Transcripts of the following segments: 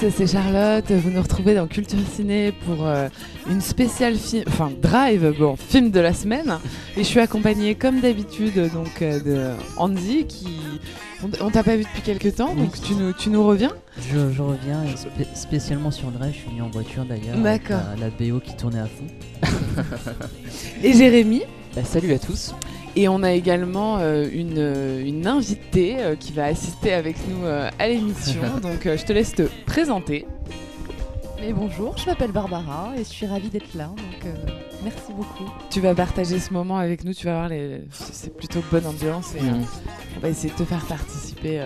C'est Charlotte. Vous nous retrouvez dans Culture Ciné pour euh, une spéciale film, enfin Drive, bon film de la semaine. Et je suis accompagnée comme d'habitude donc euh, de Andy qui on, t'a pas vu depuis quelques temps, donc tu nous, tu nous reviens? Je, je reviens spécialement sur Drive. Je suis venu en voiture d'ailleurs. D'accord. La, BO qui tournait à fond. Et Jérémy? Bah, salut à tous. Et on a également euh, une, une, invitée euh, qui va assister avec nous euh, à l'émission. Donc je te laisse te présenter. Mais bonjour, je m'appelle Barbara et je suis ravie d'être là. Donc merci beaucoup. Tu vas partager ce moment avec nous. Tu vas voir, les... c'est plutôt bonne ambiance et on va essayer de te faire participer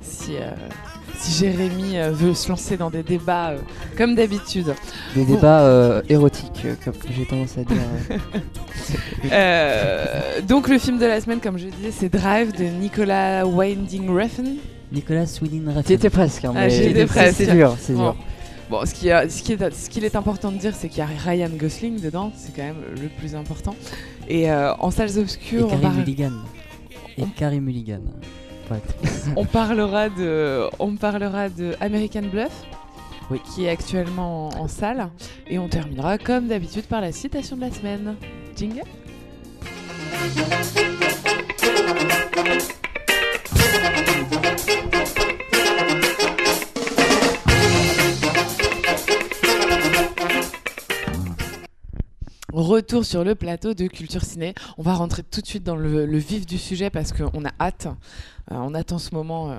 si si Jérémy euh, veut se lancer dans des débats euh, comme d'habitude. Des débats euh, érotiques, comme j'ai tendance à dire. donc le film de la semaine, comme je disais, c'est Drive de Nicolas Winding Refn. Nicolas Winding Refn. Tu étais presque. Hein, ah, J'étais presque. C'est dur, c'est dur. Bon, ce, qui est, ce, qui est, ce qu'il est important de dire, c'est qu'il y a Ryan Gosling dedans, c'est quand même le plus important. Et en salles obscures, Et Carrie Mulligan. Et Carrie Mulligan. On parlera de, on parlera de American Bluff. qui est actuellement en, salle. Et on terminera comme d'habitude par la citation de la semaine. Jingle? Retour sur le plateau de Culture Ciné. On va rentrer tout de suite dans le, vif du sujet parce qu'on a hâte. Euh, on attend ce moment euh,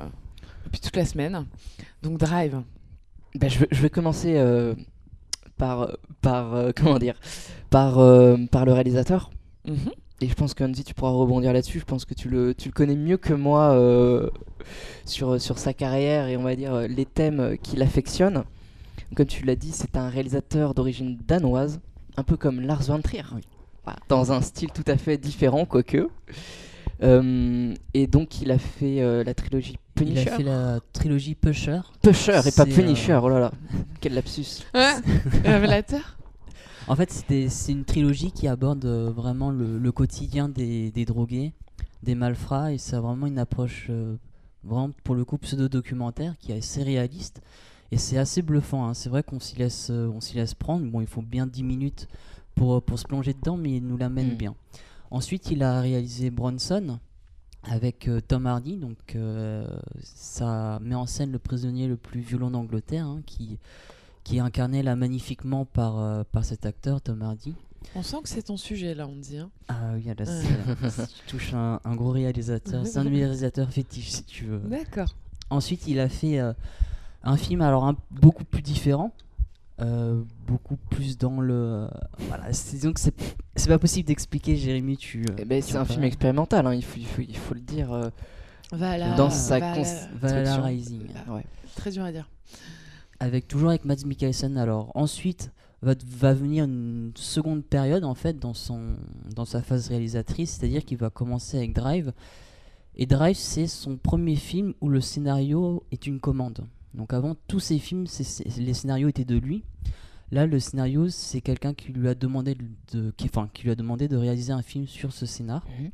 depuis toute la semaine. Donc Drive. Ben, je, vais commencer euh, par, par comment dire par, par le réalisateur. Mhm. Et je pense qu'Andy, tu pourras rebondir là-dessus. Je pense que tu le, tu le connais mieux que moi sur, sur sa carrière et on va dire les thèmes qu'il affectionne. Comme tu l'as dit, c'est un réalisateur d'origine danoise un peu comme Lars von Trier, dans un style tout à fait différent, quoique. Euh, et donc il a fait euh, la trilogie Punisher. Il a fait la trilogie Pusher. Pusher et pas Punisher, euh, oh là là, quel lapsus. Ouais, révélateur. En fait, c'est une trilogie qui aborde vraiment le, quotidien des, des, drogués, des malfrats, et c'est vraiment une approche, vraiment pour le coup pseudo-documentaire, qui est assez réaliste. Et c'est assez bluffant, hein. c'est vrai qu'on s'y laisse, euh, on s'y laisse prendre. Bon, il faut bien 10 minutes pour, euh, pour se plonger dedans, mais il nous l'amène mm. bien. Ensuite, il a réalisé Bronson avec euh, Tom Hardy, donc ça met en scène le prisonnier le plus violent d'Angleterre, hein, qui, qui est incarné là magnifiquement par, par cet acteur, Tom Hardy. On sent que c'est ton sujet là, on dit. Hein. Ah oui, là, tu touches un, un, gros réalisateur. C'est un réalisateur fétiche si tu veux. D'accord. Ensuite, il a fait un film alors un, beaucoup plus différent, euh, beaucoup plus dans le. voilà, donc c'est c'est pas possible d'expliquer, Jérémy. Tu. Euh, eh ben, c'est un film expérimental, hein, il, faut, il, faut, il faut le dire. Euh, dans sa Valhalla Rising. Ouais. Très dur à dire. Avec toujours avec Mads Mikkelsen. Alors ensuite va, va venir une seconde période en fait dans son dans sa phase réalisatrice, c'est-à-dire qu'il va commencer avec Drive. Et Drive, c'est son premier film où le scénario est une commande. Donc avant, tous ces films, les scénarios étaient de lui. Là, le scénario, c'est quelqu'un qui lui a demandé de, qui, enfin, qui lui a demandé de réaliser un film sur ce scénar. Mhm.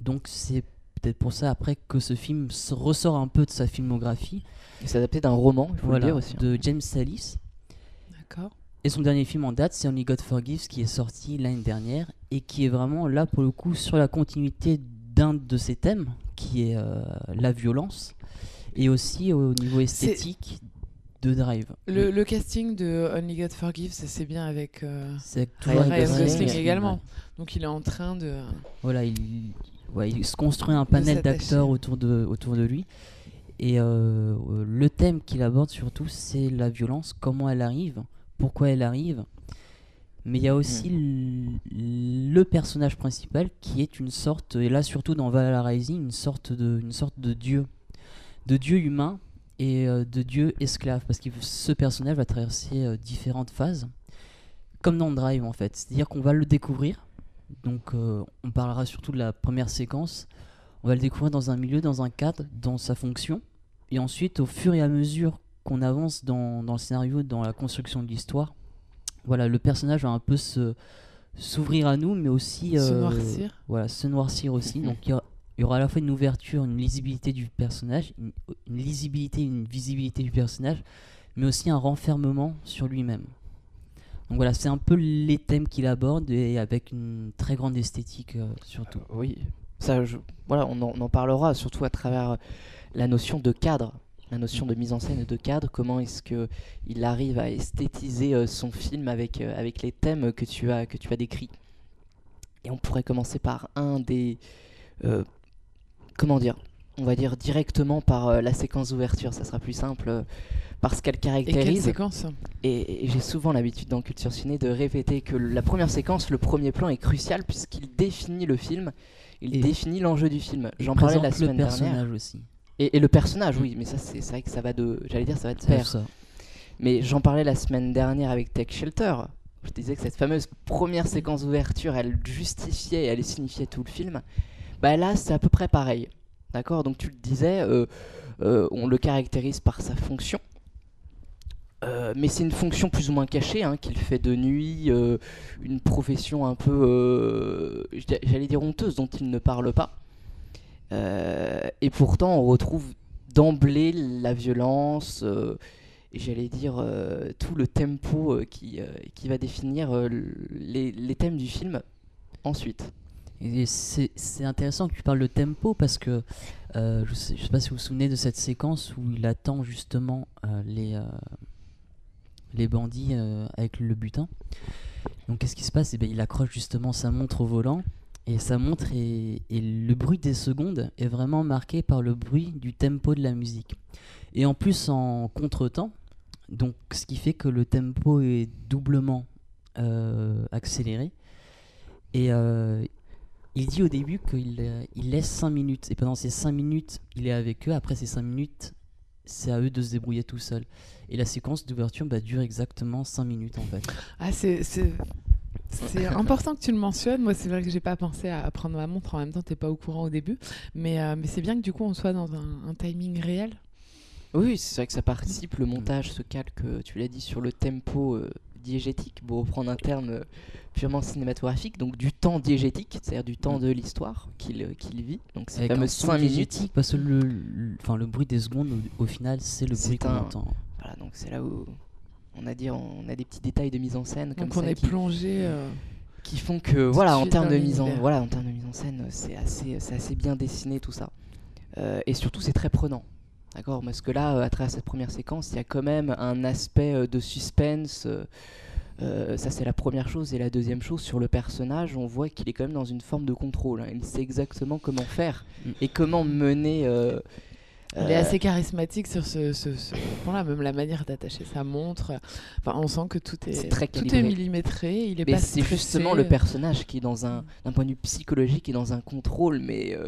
Donc c'est peut-être pour ça après que ce film ressort un peu de sa filmographie. Il s'est adapté d'un roman, il faut le dire aussi. Hein. De James Salis. D'accord. Et son dernier film en date, c'est Only God Forgives, qui est sorti l'année dernière et qui est vraiment là pour le coup sur la continuité d'un de ses thèmes, qui est euh, la violence et aussi au niveau esthétique de Drive. Le, casting de Only God Forgives, c'est bien avec euh, Ryan, Gosling, également. Donc il est en train de. Voilà, il, il se construit un panel d'acteurs autour de, autour de lui. Et euh, le thème qu'il aborde surtout, c'est la violence, comment elle arrive, pourquoi elle arrive. Mais il y a aussi hmm. le, personnage principal qui est une sorte, et là surtout dans Valhalla Rising, une sorte de, une sorte de dieu de dieu humain et euh, de dieu esclave, parce que ce personnage va traverser euh, différentes phases, comme dans Drive en fait. C'est-à-dire qu'on va le découvrir, donc euh, on parlera surtout de la première séquence, on va le découvrir dans un milieu, dans un cadre, dans sa fonction, et ensuite au fur et à mesure qu'on avance dans, le scénario, dans la construction de l'histoire, voilà, le personnage va un peu se s'ouvrir à nous, mais aussi se noircir. Voilà, se noircir aussi. Donc il y a il y aura à la fois une ouverture, une lisibilité du personnage, une, lisibilité, une visibilité du personnage, mais aussi un renfermement sur lui-même. Donc voilà, c'est un peu les thèmes qu'il aborde et avec une très grande esthétique euh, surtout. Euh, oui, ça, voilà, on en, parlera surtout à travers la notion de cadre, la notion de mise en scène et de cadre. Comment est-ce que il arrive à esthétiser euh, son film avec avec les thèmes que tu as que tu as décrits? Et on pourrait commencer par un des comment dire On va dire directement par euh, la séquence d'ouverture, ça sera plus simple. Euh, parce qu'elle caractérise. Et quelle séquence? Et, j'ai souvent l'habitude dans Culture Ciné de répéter que la première séquence, le premier plan est crucial puisqu'il définit le film, il définit l'enjeu du film. J'en parlais la semaine le personnage dernière. aussi. Et, le personnage, oui, mais ça c'est vrai que ça va de, j'allais dire, ça va de pair. Mais j'en parlais la semaine dernière avec Tech Shelter. Je disais que cette fameuse première séquence d'ouverture, elle justifiait et elle signifiait tout le film. Bah là, c'est à peu près pareil. D'accord? Donc tu le disais, euh, euh, on le caractérise par sa fonction. Euh, mais c'est une fonction plus ou moins cachée, hein, qu'il fait de nuit, une profession un peu, j'allais dire honteuse, dont il ne parle pas. et pourtant, on retrouve d'emblée la violence, et j'allais dire tout le tempo qui, qui va définir les, les thèmes du film ensuite c'est intéressant que tu parles de tempo parce que euh, je ne sais, pas si vous vous souvenez de cette séquence où il attend justement euh, les, euh, les bandits avec le butin. Donc qu'est-ce qui se passe? Eh bien, Il accroche justement sa montre au volant et sa montre et le bruit des secondes est vraiment marqué par le bruit du tempo de la musique. Et en plus en contretemps, donc ce qui fait que le tempo est doublement accéléré. Et il dit au début qu'il euh, il laisse 5 minutes, et pendant ces 5 minutes, il est avec eux. Après ces 5 minutes, c'est à eux de se débrouiller tout seul. Et la séquence d'ouverture bah, dure exactement 5 minutes en fait. Ah, c'est. C'est important que tu le mentionnes. Moi, c'est vrai que j'ai pas pensé à prendre ma montre en même temps. T'es pas au courant au début, mais, euh, mais c'est bien que du coup on soit dans un, timing réel. Oui, c'est vrai que ça participe. Le montage se calque, euh, tu l'as dit, sur le tempo diégétique, pour reprendre un terme euh, purement cinématographique, donc du temps diégétique, c'est-à-dire du temps de l'histoire qu'il euh, qu'il vit. Donc c'est fameux 5 minutes. Parce que le, le, enfin, le bruit des secondes, au, final, c'est le bruit qu'on entend. Voilà, donc c'est là où on a, dit, on a des petits détails de mise en scène. Comme donc on est plongé. Euh, qui font que, voilà, en termes de mise en, voilà, en termes de mise en scène, c'est assez, assez bien dessiné tout ça. et surtout, c'est très prenant. D'accord Parce que là, euh, à travers cette première séquence, il y a quand même un aspect euh, de suspense. Euh, ça, c'est la première chose. Et la deuxième chose, sur le personnage, on voit qu'il est quand même dans une forme de contrôle. Hein. Il sait exactement comment faire mm. et comment mener. il est assez charismatique sur ce, ce, point-là, même la manière d'attacher sa montre. Enfin, on sent que tout est, très tout est millimétré. Il est mais c'est justement le personnage qui est dans un, d'un point de vue psychologique, est dans un contrôle, mais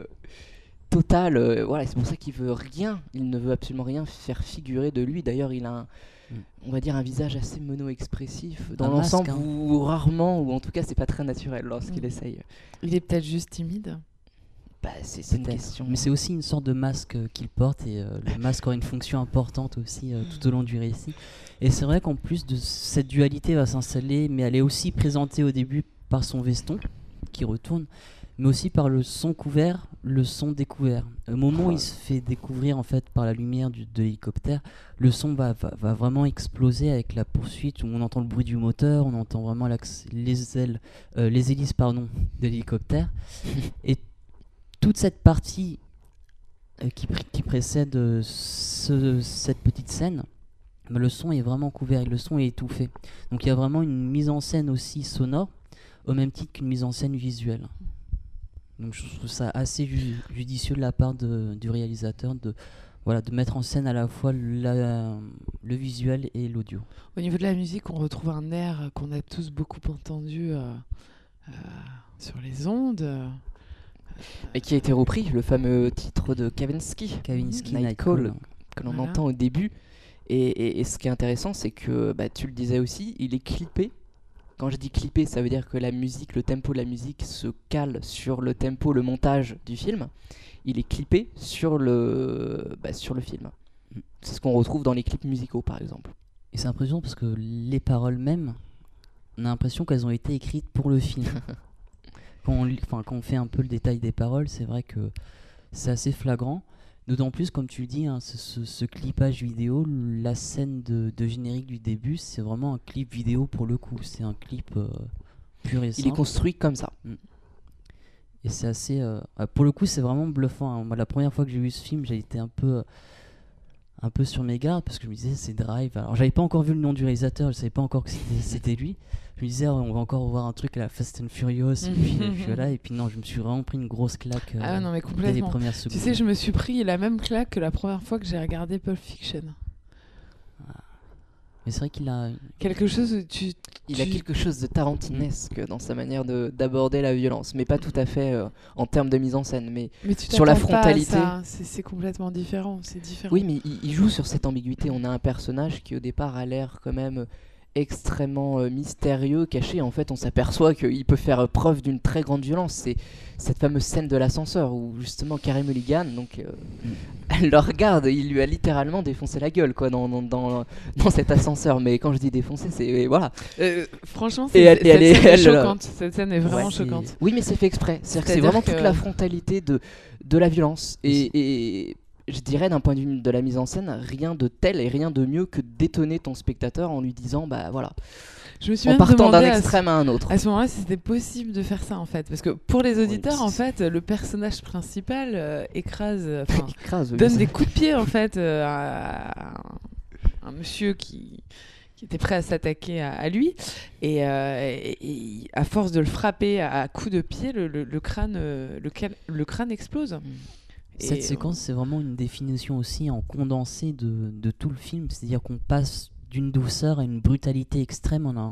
total. Euh, voilà, c'est pour ça qu'il veut rien. Il ne veut absolument rien faire figurer de lui. D'ailleurs, il a un, mm. on va dire un visage assez mono-expressif dans l'ensemble hein. ou rarement ou en tout cas c'est pas très naturel lorsqu'il mm. essaye. Il est peut-être juste timide. Bah, c'est une question. Mais c'est aussi une sorte de masque euh, qu'il porte et euh, le masque aura une fonction importante aussi tout au long du récit. Et c'est vrai qu'en plus de cette dualité va s'installer, mais elle est aussi présentée au début par son veston qui retourne mais aussi par le son couvert, le son découvert. Au moment où il se fait découvrir en fait par la lumière du, de l'hélicoptère, le son va, va, vraiment exploser avec la poursuite où on entend le bruit du moteur, on entend vraiment les ailes, euh, les hélices pardon de l'hélicoptère, et toute cette partie euh, qui, qui, précède euh, cette petite scène. Bah, le son est vraiment couvert et le son est étouffé. Donc il y a vraiment une mise en scène aussi sonore, au même titre qu'une mise en scène visuelle. Donc je trouve ça assez judicieux de la part du réalisateur de, voilà, de mettre en scène à la fois le visuel et l'audio. Au niveau de la musique, on retrouve un air qu'on a tous beaucoup entendu euh, euh, sur les ondes. Et qui a été repris, le fameux titre de Kavinsky, Kavinsky Nightcall, que l'on entend au début. Et, et, ce qui est intéressant, c'est que bah, tu le disais aussi, il est clippé quand je dis clipper, ça veut dire que la musique, le tempo de la musique se cale sur le tempo, le montage du film. Il est clippé sur le, bah, sur le film. C'est ce qu'on retrouve dans les clips musicaux, par exemple. Et c'est impressionnant parce que les paroles mêmes, on a l'impression qu'elles ont été écrites pour le film. quand, on, quand on fait un peu le détail des paroles, c'est vrai que c'est assez flagrant. D'autant plus, comme tu le dis, hein, ce, clipage vidéo, la scène de, générique du début, c'est vraiment un clip vidéo pour le coup. C'est un clip euh, pur et simple. Il est construit comme ça. Mm. Et c'est assez. Euh, pour le coup, c'est vraiment bluffant. Hein. Moi, la première fois que j'ai vu ce film, j'ai été un peu. Un peu sur mes gardes parce que je me disais c'est Drive. Alors j'avais pas encore vu le nom du réalisateur, je savais pas encore que c'était lui je me disais, on va encore voir un truc à la Fast and Furious. et, puis, voilà, et puis non, je me suis vraiment pris une grosse claque ah non, mais complètement. dès les premières secondes. Tu sais, je me suis pris la même claque que la première fois que j'ai regardé Pulp Fiction. Mais c'est vrai qu'il a quelque chose. Tu, il a quelque chose de tarantinesque dans sa manière d'aborder la violence, mais pas tout à fait euh, en termes de mise en scène, mais, sur la frontalité. C'est complètement différent. C'est différent. Oui, mais il, joue sur cette ambiguïté. On a un personnage qui au départ a l'air quand même extrêmement euh, mystérieux, caché. En fait, on s'aperçoit qu'il peut faire preuve d'une très grande violence. C'est cette fameuse scène de l'ascenseur où justement Carey Mulligan, donc, euh, elle le regarde, il lui a littéralement défoncé la gueule quoi, dans, dans, dans, cet ascenseur. Mais quand je dis défoncé, c'est. Voilà. Euh, franchement, c'est, cette, scène est choquante. cette scène est vraiment choquante. Oui, mais c'est fait exprès. C'est, c'est vraiment toute la frontalité de, de la violence. Et, et je dirais d'un point de vue de la mise en scène, rien de tel et rien de mieux que d'étonner ton spectateur en lui disant bah voilà. Je me suis en partant d'un extrême à, un autre. À ce moment-là, c'était possible de faire ça en fait, parce que pour les auditeurs, en fait, le personnage principal euh, écrase, donne des coups de pied en fait euh, à, un monsieur qui qui était prêt à s'attaquer à, lui euh, et, à force de le frapper à, coups de pied, le, crâne, le, crâne explose. Mm. Cette séquence, c'est vraiment une définition aussi en condensé de, de tout le film. C'est-à-dire qu'on passe d'une douceur à une brutalité extrême en un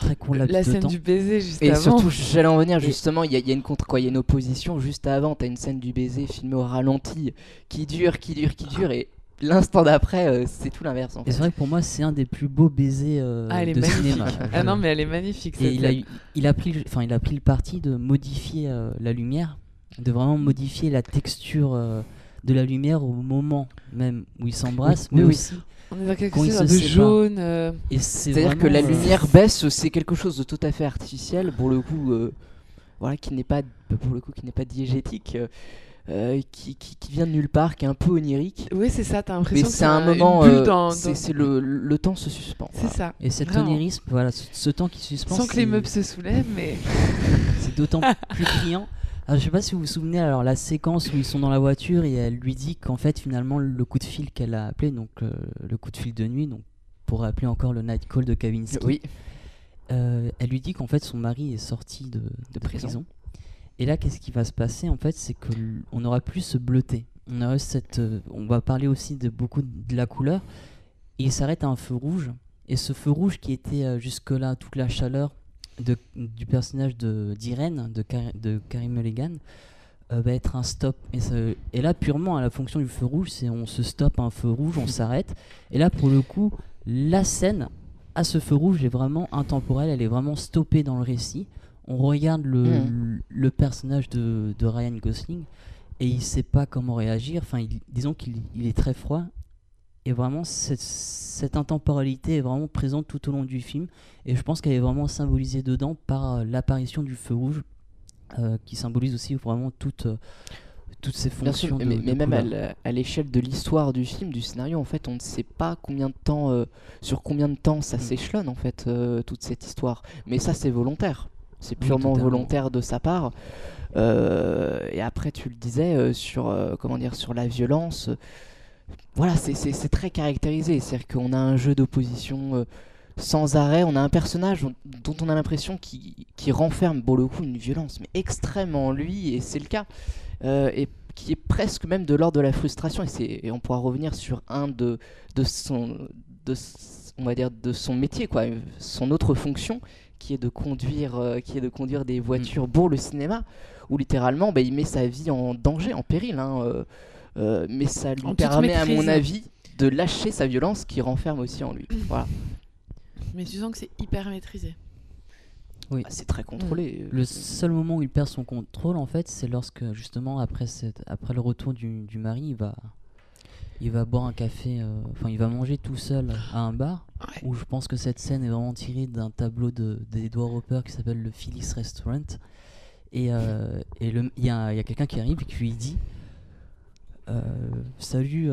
très court laps La scène du baiser juste et surtout, j'allais en venir justement, il y, y, a une contre quoi, il y a une opposition juste avant. T'as une scène du baiser filmée au ralenti qui dure, qui dure, qui dure, et l'instant d'après, euh, c'est tout l'inverse. Et c'est vrai que pour moi, c'est un des plus beaux baisers euh, ah, de cinéma. ah non, mais elle est magnifique. Et il a, il a pris, enfin, il a pris le parti de modifier euh, la lumière de vraiment modifier la texture euh, de la lumière au moment même où ils s'embrassent, mais aussi on est dans quelque chose de jaune. Euh. C'est-à-dire que la euh, lumière baisse, c'est quelque chose de tout à fait artificiel, pour le coup, voilà, qui n'est pas, pour le coup, qui n'est pas diégétique. qui, qui, vient de nulle part, qui est un peu onirique. Oui, c'est ça, t'as l'impression que c'est un moment. c'est le, le, temps se suspend. C'est ça. Et cet onirisme, voilà, ce, temps qui suspend. Sans que les meubles se soulèvent, mais. c'est d'autant plus criant ah, je sais pas si vous vous souvenez, alors la séquence où ils sont dans la voiture et elle lui dit qu'en fait finalement le coup de fil qu'elle a appelé, donc euh, le coup de fil de nuit, donc pour rappeler encore le night call de Kavinsky. Oui. Euh, elle lui dit qu'en fait son mari est sorti de, prison. Et là, qu'est-ce qui va se passer En fait, c'est qu'on aura plus se bleuter. On aura cette, euh, on va parler aussi de beaucoup de la couleur. Et il s'arrête à un feu rouge. Et ce feu rouge qui était jusque-là toute la chaleur du personnage d'Irène, de, de, Karim Mulligan, euh, va être un stop. Et, et, là, purement à la fonction du feu rouge, c'est on se stoppe un feu rouge, on s'arrête. Et là, pour le coup, la scène à ce feu rouge est vraiment intemporelle, elle est vraiment stoppée dans le récit. On regarde le, mm. le personnage de, de, Ryan Gosling et il sait pas comment réagir. Enfin, disons qu'il est très froid et vraiment, cette, cette, intemporalité est vraiment présente tout au long du film. Et je pense qu'elle est vraiment symbolisée dedans par euh, l'apparition du feu rouge, euh, qui symbolise aussi vraiment toutes, euh, toutes ces fonctions. mais, même à l'échelle de l'histoire du film, du scénario, en fait, on ne sait pas combien de temps, sur combien de temps ça mm. s'échelonne, en fait, toute cette histoire. Mais ça, c'est volontaire. C'est purement volontaire de sa part. et après, tu le disais, sur, comment dire, sur la violence voilà, c'est très caractérisé. C'est-à-dire qu'on a un jeu d'opposition euh, sans arrêt. On a un personnage dont on a l'impression qui, renferme, pour le coup, une violence, mais extrêmement en lui, et c'est le cas. Euh, et qui est presque même de l'ordre de la frustration. Et, et, on pourra revenir sur un de, de son. De, on va dire de son métier quoi son autre fonction qui est de conduire euh, qui est de conduire des voitures mm. pour le cinéma où littéralement bah, il met sa vie en danger en péril hein, euh, mais ça lui permet, à mon avis, de lâcher sa violence qui renferme aussi en lui. Voilà. Mais tu sens que c'est hyper maîtrisé. Oui. Ah, c'est très contrôlé. Le seul moment où il perd son contrôle, en fait, c'est lorsque, justement, après, cette, après le retour du, du, mari, il va, il va boire un café, euh, enfin, il va manger tout seul à un bar, où je pense que cette scène est vraiment tirée d'un tableau d'Edward Hopper qui s'appelle le Phyllis Restaurant. Et euh, il y a, y a quelqu'un qui arrive et qui lui dit salut.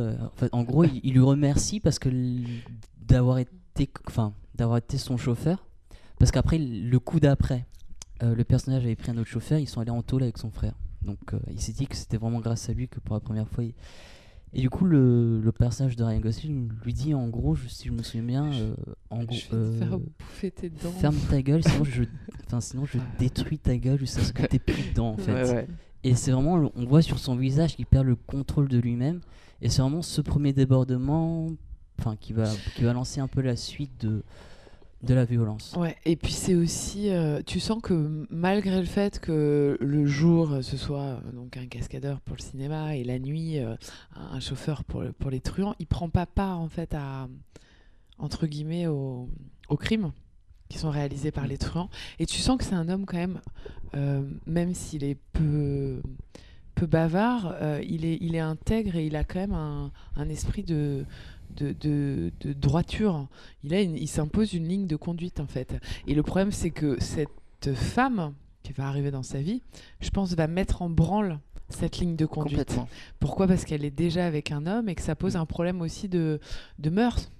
en, gros, il, lui remercie parce que d'avoir été, enfin, d'avoir été son chauffeur. Parce qu'après, le coup d'après, le personnage avait pris un autre chauffeur. Ils sont allés en tôle avec son frère. Donc, il s'est dit que c'était vraiment grâce à lui que pour la première fois, il, et du coup, le, le, personnage de Ryan Gosling lui dit en gros, si je me souviens bien, euh, en gros, euh, ferme ta gueule, sinon je, sinon je détruis ta gueule jusqu'à ce que t'aies plus de dents en fait. Et c'est vraiment, on voit sur son visage qu'il perd le contrôle de lui-même. Et c'est vraiment ce premier débordement, enfin, qui va, qui va lancer un peu la suite de, de la violence. Ouais, et puis c'est aussi, euh, tu sens que malgré le fait que le jour ce soit euh, donc un cascadeur pour le cinéma et la nuit euh, un chauffeur pour, pour les truands, il prend pas part en fait à entre guillemets aux au crimes qui sont réalisés par les truands. Et tu sens que c'est un homme quand même, même s'il est peu peu bavard, il est il est intègre et il a quand même un, un esprit de de, droiture. Il, a il s'impose une ligne de conduite, en fait. Et le problème, c'est que cette femme qui va arriver dans sa vie, je pense, va mettre en branle cette ligne de conduite. Pourquoi? Parce qu'elle est déjà avec un homme et que ça pose un problème aussi de, de mœurs.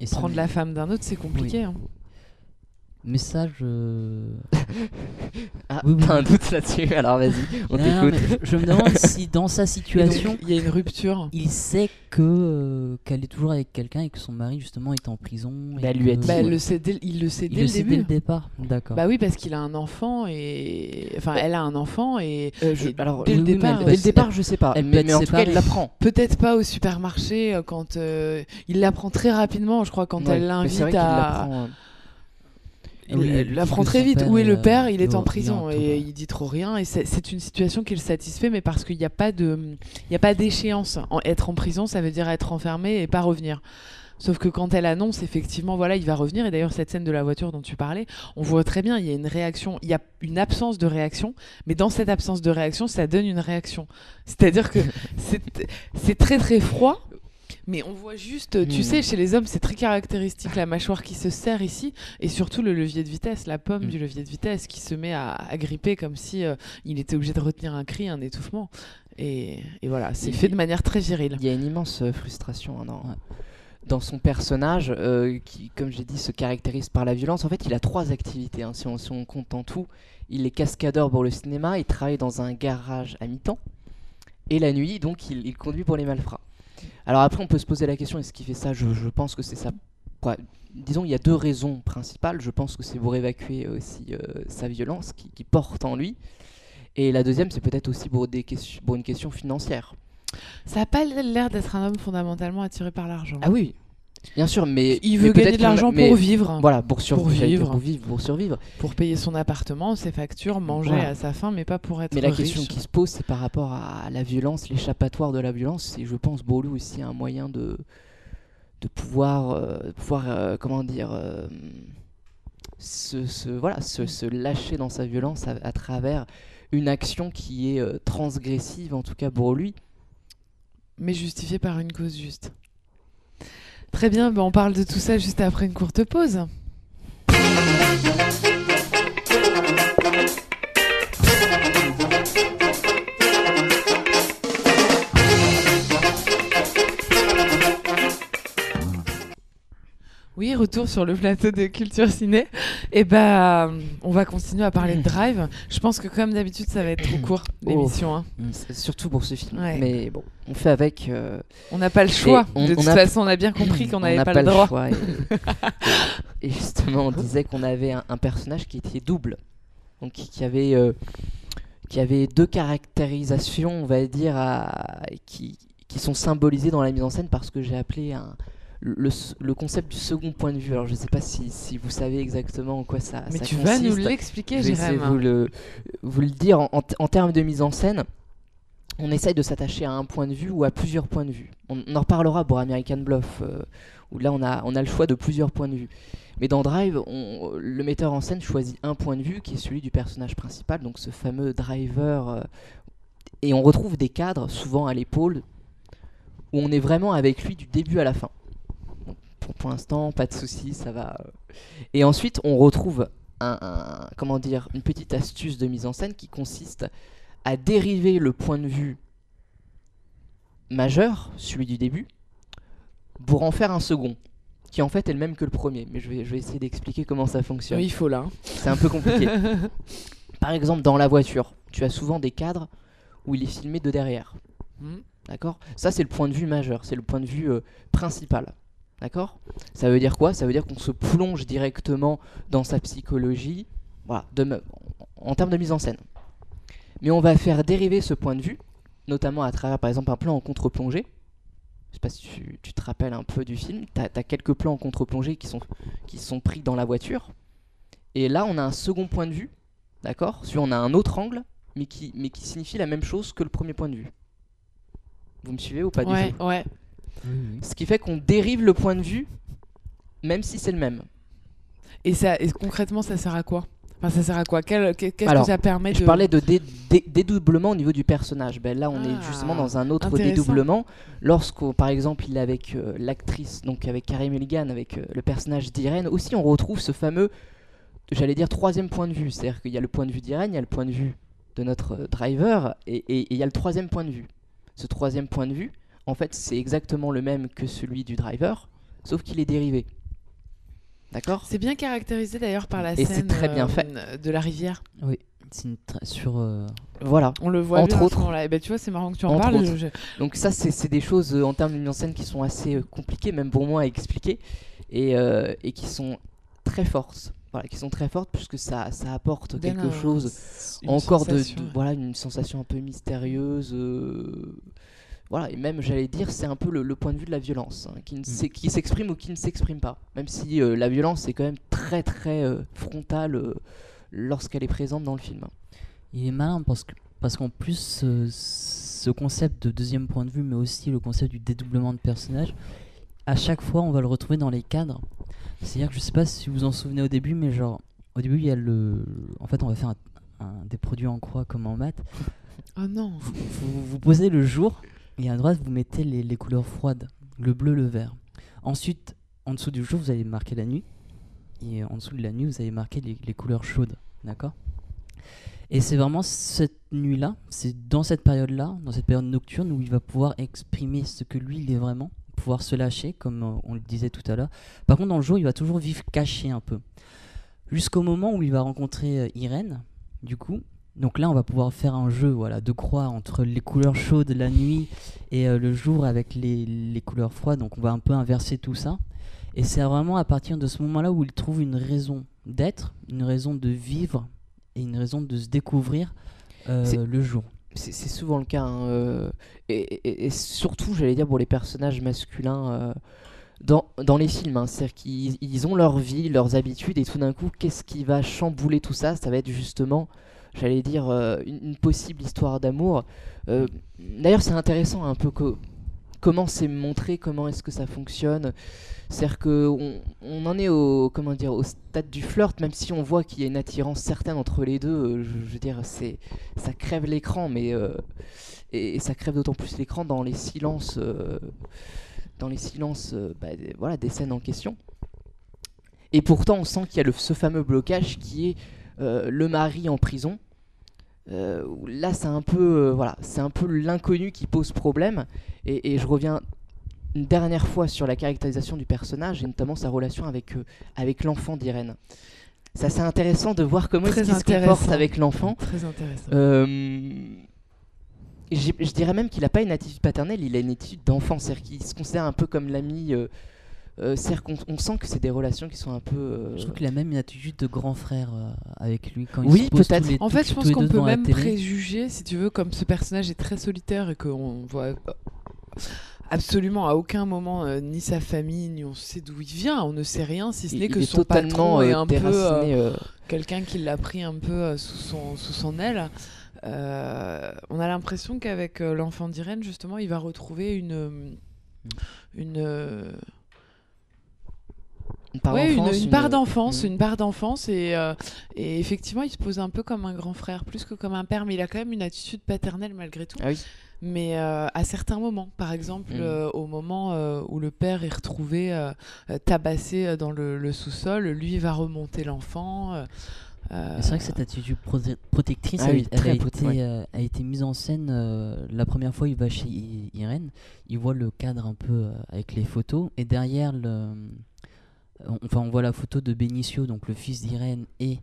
Et Prendre la femme d'un autre, c'est compliqué. Hein. Message. Euh, ah, oui, un doute là-dessus, alors vas-y, on t'écoute. Je, me demande si dans sa situation. Il y a une rupture. Il sait que euh, qu'elle est toujours avec quelqu'un et que son mari justement est en prison. Bah, lui a dit. Bah, le sait il le sait dès le, début. le départ, d'accord. Bah oui, parce qu'il a un enfant et. Enfin, elle a un enfant et. Euh, alors, dès le départ, dès le départ, je sais pas. Elle mais, en tout cas, elle l'apprend. Peut-être pas au supermarché quand. il l'apprend très rapidement, je crois, quand elle l'invite à il l'apprend très vite. Où est le père Il est en prison et il dit trop rien. Et c'est une situation qui le satisfait, mais parce qu'il n'y a pas de, il y a pas d'échéance. être en prison, ça veut dire être enfermé et pas revenir. Sauf que quand elle annonce, effectivement, voilà, il va revenir. Et d'ailleurs, cette scène de la voiture dont tu parlais, on voit très bien, il y a une réaction, il y a une absence de réaction, mais dans cette absence de réaction, ça donne une réaction. C'est-à-dire que c'est très très froid, mais on voit juste, tu hmm. sais, chez les hommes, c'est très caractéristique la mâchoire qui se serre ici, et surtout le levier de vitesse, la pomme hmm. du levier de vitesse qui se met à, gripper comme si euh, il était obligé de retenir un cri, un étouffement. Et, voilà, c'est fait de manière très virile. Il y a une immense euh, frustration hein, dans, son personnage, euh, qui, comme j'ai dit, se caractérise par la violence. En fait, il a trois activités, hein, si, on, si, on, compte en tout. Il est cascadeur pour le cinéma, il travaille dans un garage à mi-temps, et la nuit, donc, il, il conduit pour les malfrats. Alors après, on peut se poser la question est-ce qu'il fait ça? Je, pense que c'est ça. Disons, il y a deux raisons principales. Je pense que c'est pour évacuer aussi euh, sa violence qui, porte en lui. Et la deuxième, c'est peut-être aussi pour, des pour une question financière. Ça n'a pas l'air d'être un homme fondamentalement attiré par l'argent. Ah oui, Bien sûr, mais il veut gagner de l'argent pour vivre. Voilà, pour, survivre, pour vivre, pour survivre, pour payer son appartement, ses factures, manger à sa faim, mais pas pour être. Mais la question qui se pose, c'est par rapport à la violence, l'échappatoire de la violence. Et je pense Bolu aussi un moyen de de pouvoir, euh, pouvoir euh, comment dire, euh, se, voilà, se, lâcher dans sa violence à, travers une action qui est transgressive, en tout cas pour lui. Mais justifiée par une cause juste. Très bien, ben on parle de tout ça juste après une courte pause. Oui, retour sur le plateau de Culture Ciné. Et eh bah, on va continuer à parler de Drive. Je pense que comme d'habitude, ça va être trop court oh. l'émission. Hein. Surtout pour ce film. Mais bon, on fait avec. Euh, on n'a pas le choix. de toute façon, on a bien compris qu'on n'avait pas, le droit. et, justement, on disait qu'on avait un, personnage qui était double, donc qui, avait. Euh, qui avait deux caractérisations, on va dire, à, qui, qui sont symbolisées dans la mise en scène parce que j'ai appelé un, le, concept du second point de vue. Alors je ne sais pas si, si, vous savez exactement en quoi ça, Mais tu vas nous l'expliquer, Je vais vous le, vous le dire en, en, termes de mise en scène. On essaye de s'attacher à un point de vue ou à plusieurs points de vue. On, en reparlera pour American Bluff, euh, où là on a, on a le choix de plusieurs points de vue. Mais dans Drive, on, le metteur en scène choisit un point de vue qui est celui du personnage principal, donc ce fameux driver. Euh, et on retrouve des cadres, souvent à l'épaule, où on est vraiment avec lui du début à la fin pour, l'instant, pas de soucis, ça va. Et ensuite, on retrouve un, comment dire, une petite astuce de mise en scène qui consiste à dériver le point de vue majeur, celui du début, pour en faire un second, qui en fait est le même que le premier. Mais je vais, je vais essayer d'expliquer comment ça fonctionne. Oui, il faut là. C'est un peu compliqué. Par exemple, dans la voiture, tu as souvent des cadres où il est filmé de derrière. Hmm. D'accord? Ça, c'est le point de vue majeur, c'est le point de vue euh, principal. D'accord? Ça veut dire quoi? Ça veut dire qu'on se plonge directement dans sa psychologie, voilà, de, en termes de mise en scène. Mais on va faire dériver ce point de vue, notamment à travers par exemple un plan en contre-plongée. Je sais pas si tu, te rappelles un peu du film. Tu as, quelques plans en contre-plongée qui sont, qui sont pris dans la voiture. Et là, on a un second point de vue, d'accord? Sur on a un autre angle, mais qui, mais qui signifie la même chose que le premier point de vue. Vous me suivez ou pas du tout? Ouais. Ce qui fait qu'on dérive le point de vue, même si c'est le même. Et, ça, et concrètement, ça sert à quoi? Enfin, ça sert à quoi? Qu'est-ce que ça permet Je parlais de dédoublement au niveau du personnage. Ben, là, on est justement dans un autre dédoublement. Lorsqu'on, par exemple, il est avec euh, l'actrice, donc avec Carey Mulligan, avec euh, le personnage d'Irène, aussi on retrouve ce fameux, j'allais dire, troisième point de vue. C'est-à-dire qu'il y a le point de vue d'Irène, il y a le point de vue de notre euh, driver, et il y a le troisième point de vue. Ce troisième point de vue, en fait, c'est exactement le même que celui du driver, sauf qu'il est dérivé. D'accord? C'est bien caractérisé d'ailleurs par la scène très bien fait. Euh, de la rivière. Oui, c'est sur. Euh, voilà. On le voit entre autres. Et ben, tu vois, c'est marrant que tu en parles. Donc ça, c'est des choses euh, en termes de mise en scène qui sont assez compliquées, même pour moi à expliquer, et, et qui sont très fortes. Voilà, qui sont très fortes puisque ça, ça apporte quelque chose encore de, voilà une sensation un peu mystérieuse voilà, et même j'allais dire, c'est un peu le, point de vue de la violence, hein, mm. qui, s'exprime ou qui ne s'exprime pas. Même si euh, la violence est quand même très très euh, frontale euh, lorsqu'elle est présente dans le film. Il est malin parce que parce qu'en plus ce concept de deuxième point de vue, mais aussi le concept du dédoublement de personnage, à chaque fois on va le retrouver dans les cadres. C'est-à-dire que je sais pas si vous vous en souvenez au début, mais genre au début il y a le, en fait on va faire un, des produits en croix comme en maths. Oh non. vous posez le jour et à droite, vous mettez les, couleurs froides, le bleu, le vert. Ensuite, en dessous du jour, vous allez marquer la nuit. Et en dessous de la nuit, vous allez marquer les, couleurs chaudes. D'accord? Et c'est vraiment cette nuit-là, c'est dans cette période-là, dans cette période nocturne, où il va pouvoir exprimer ce que lui, il est vraiment, pouvoir se lâcher, comme euh, on le disait tout à l'heure. Par contre, dans le jour, il va toujours vivre caché un peu. Jusqu'au moment où il va rencontrer euh, Irène, du coup, donc là, on va pouvoir faire un jeu voilà, de croix entre les couleurs chaudes la nuit et euh, le jour avec les, couleurs froides. Donc on va un peu inverser tout ça. Et c'est vraiment à partir de ce moment-là où il trouve une raison d'être, une raison de vivre et une raison de se découvrir euh, le jour. C'est souvent le cas. Hein, euh, et, surtout, j'allais dire, pour les personnages masculins dans, dans, les films. Hein. C'est-à-dire qu'ils ont leur vie, leurs habitudes, et tout d'un coup, qu'est-ce qui va chambouler tout ça? Ça va être justement j'allais dire, euh, une, possible histoire d'amour. Euh, d'ailleurs, c'est intéressant un peu comment c'est montré, comment est-ce que ça fonctionne. C'est-à-dire qu'on on en est au, comment dire, au stade du flirt, même si on voit qu'il y a une attirance certaine entre les deux. Euh, je, veux dire, ça crève l'écran, mais et, ça crève d'autant plus l'écran dans les silences, dans les silences, bah, des, voilà, des scènes en question. Et pourtant, on sent qu'il y a le, ce fameux blocage qui est le mari en prison euh, là, c'est un peu, euh, voilà, c'est un peu l'inconnu qui pose problème. Et, je reviens une dernière fois sur la caractérisation du personnage et notamment sa relation avec euh, avec l'enfant d'Irène. C'est assez intéressant de voir comment il se comporte avec l'enfant. Très intéressant. je dirais même qu'il n'a pas une attitude paternelle, il a une attitude d'enfant, c'est-à-dire qu'il se considère un peu comme l'ami euh, on sent que c'est des relations qui sont un peu. Euh, je trouve qu'il a même une attitude de grand frère euh, avec lui quand oui, peut-être. En fait, je pense qu'on peut même préjuger, si tu veux, comme ce personnage est très solitaire et qu'on voit absolument à aucun moment ni sa famille ni on sait d'où il vient on ne sait rien si ce n'est que son patron est un peu quelqu'un qui l'a pris un peu sous son sous son aile on a l'impression qu'avec l'enfant d'Irène justement il va retrouver une une une part d'enfance, une, part d'enfance, une part d'enfance et, euh, et, effectivement il se pose un peu comme un grand frère plus que comme un père, mais il a quand même une attitude paternelle malgré tout. Ah mais euh, à certains moments, par exemple mm. euh, au moment où le père est retrouvé tabassé dans le, le sous-sol, lui va remonter l'enfant. C'est vrai que cette attitude protectrice, ah a, été, mise en scène la première fois il va chez Irène, il voit le cadre un peu avec les photos, et derrière le, enfin on voit la photo de Benicio, donc le fils d'Irène et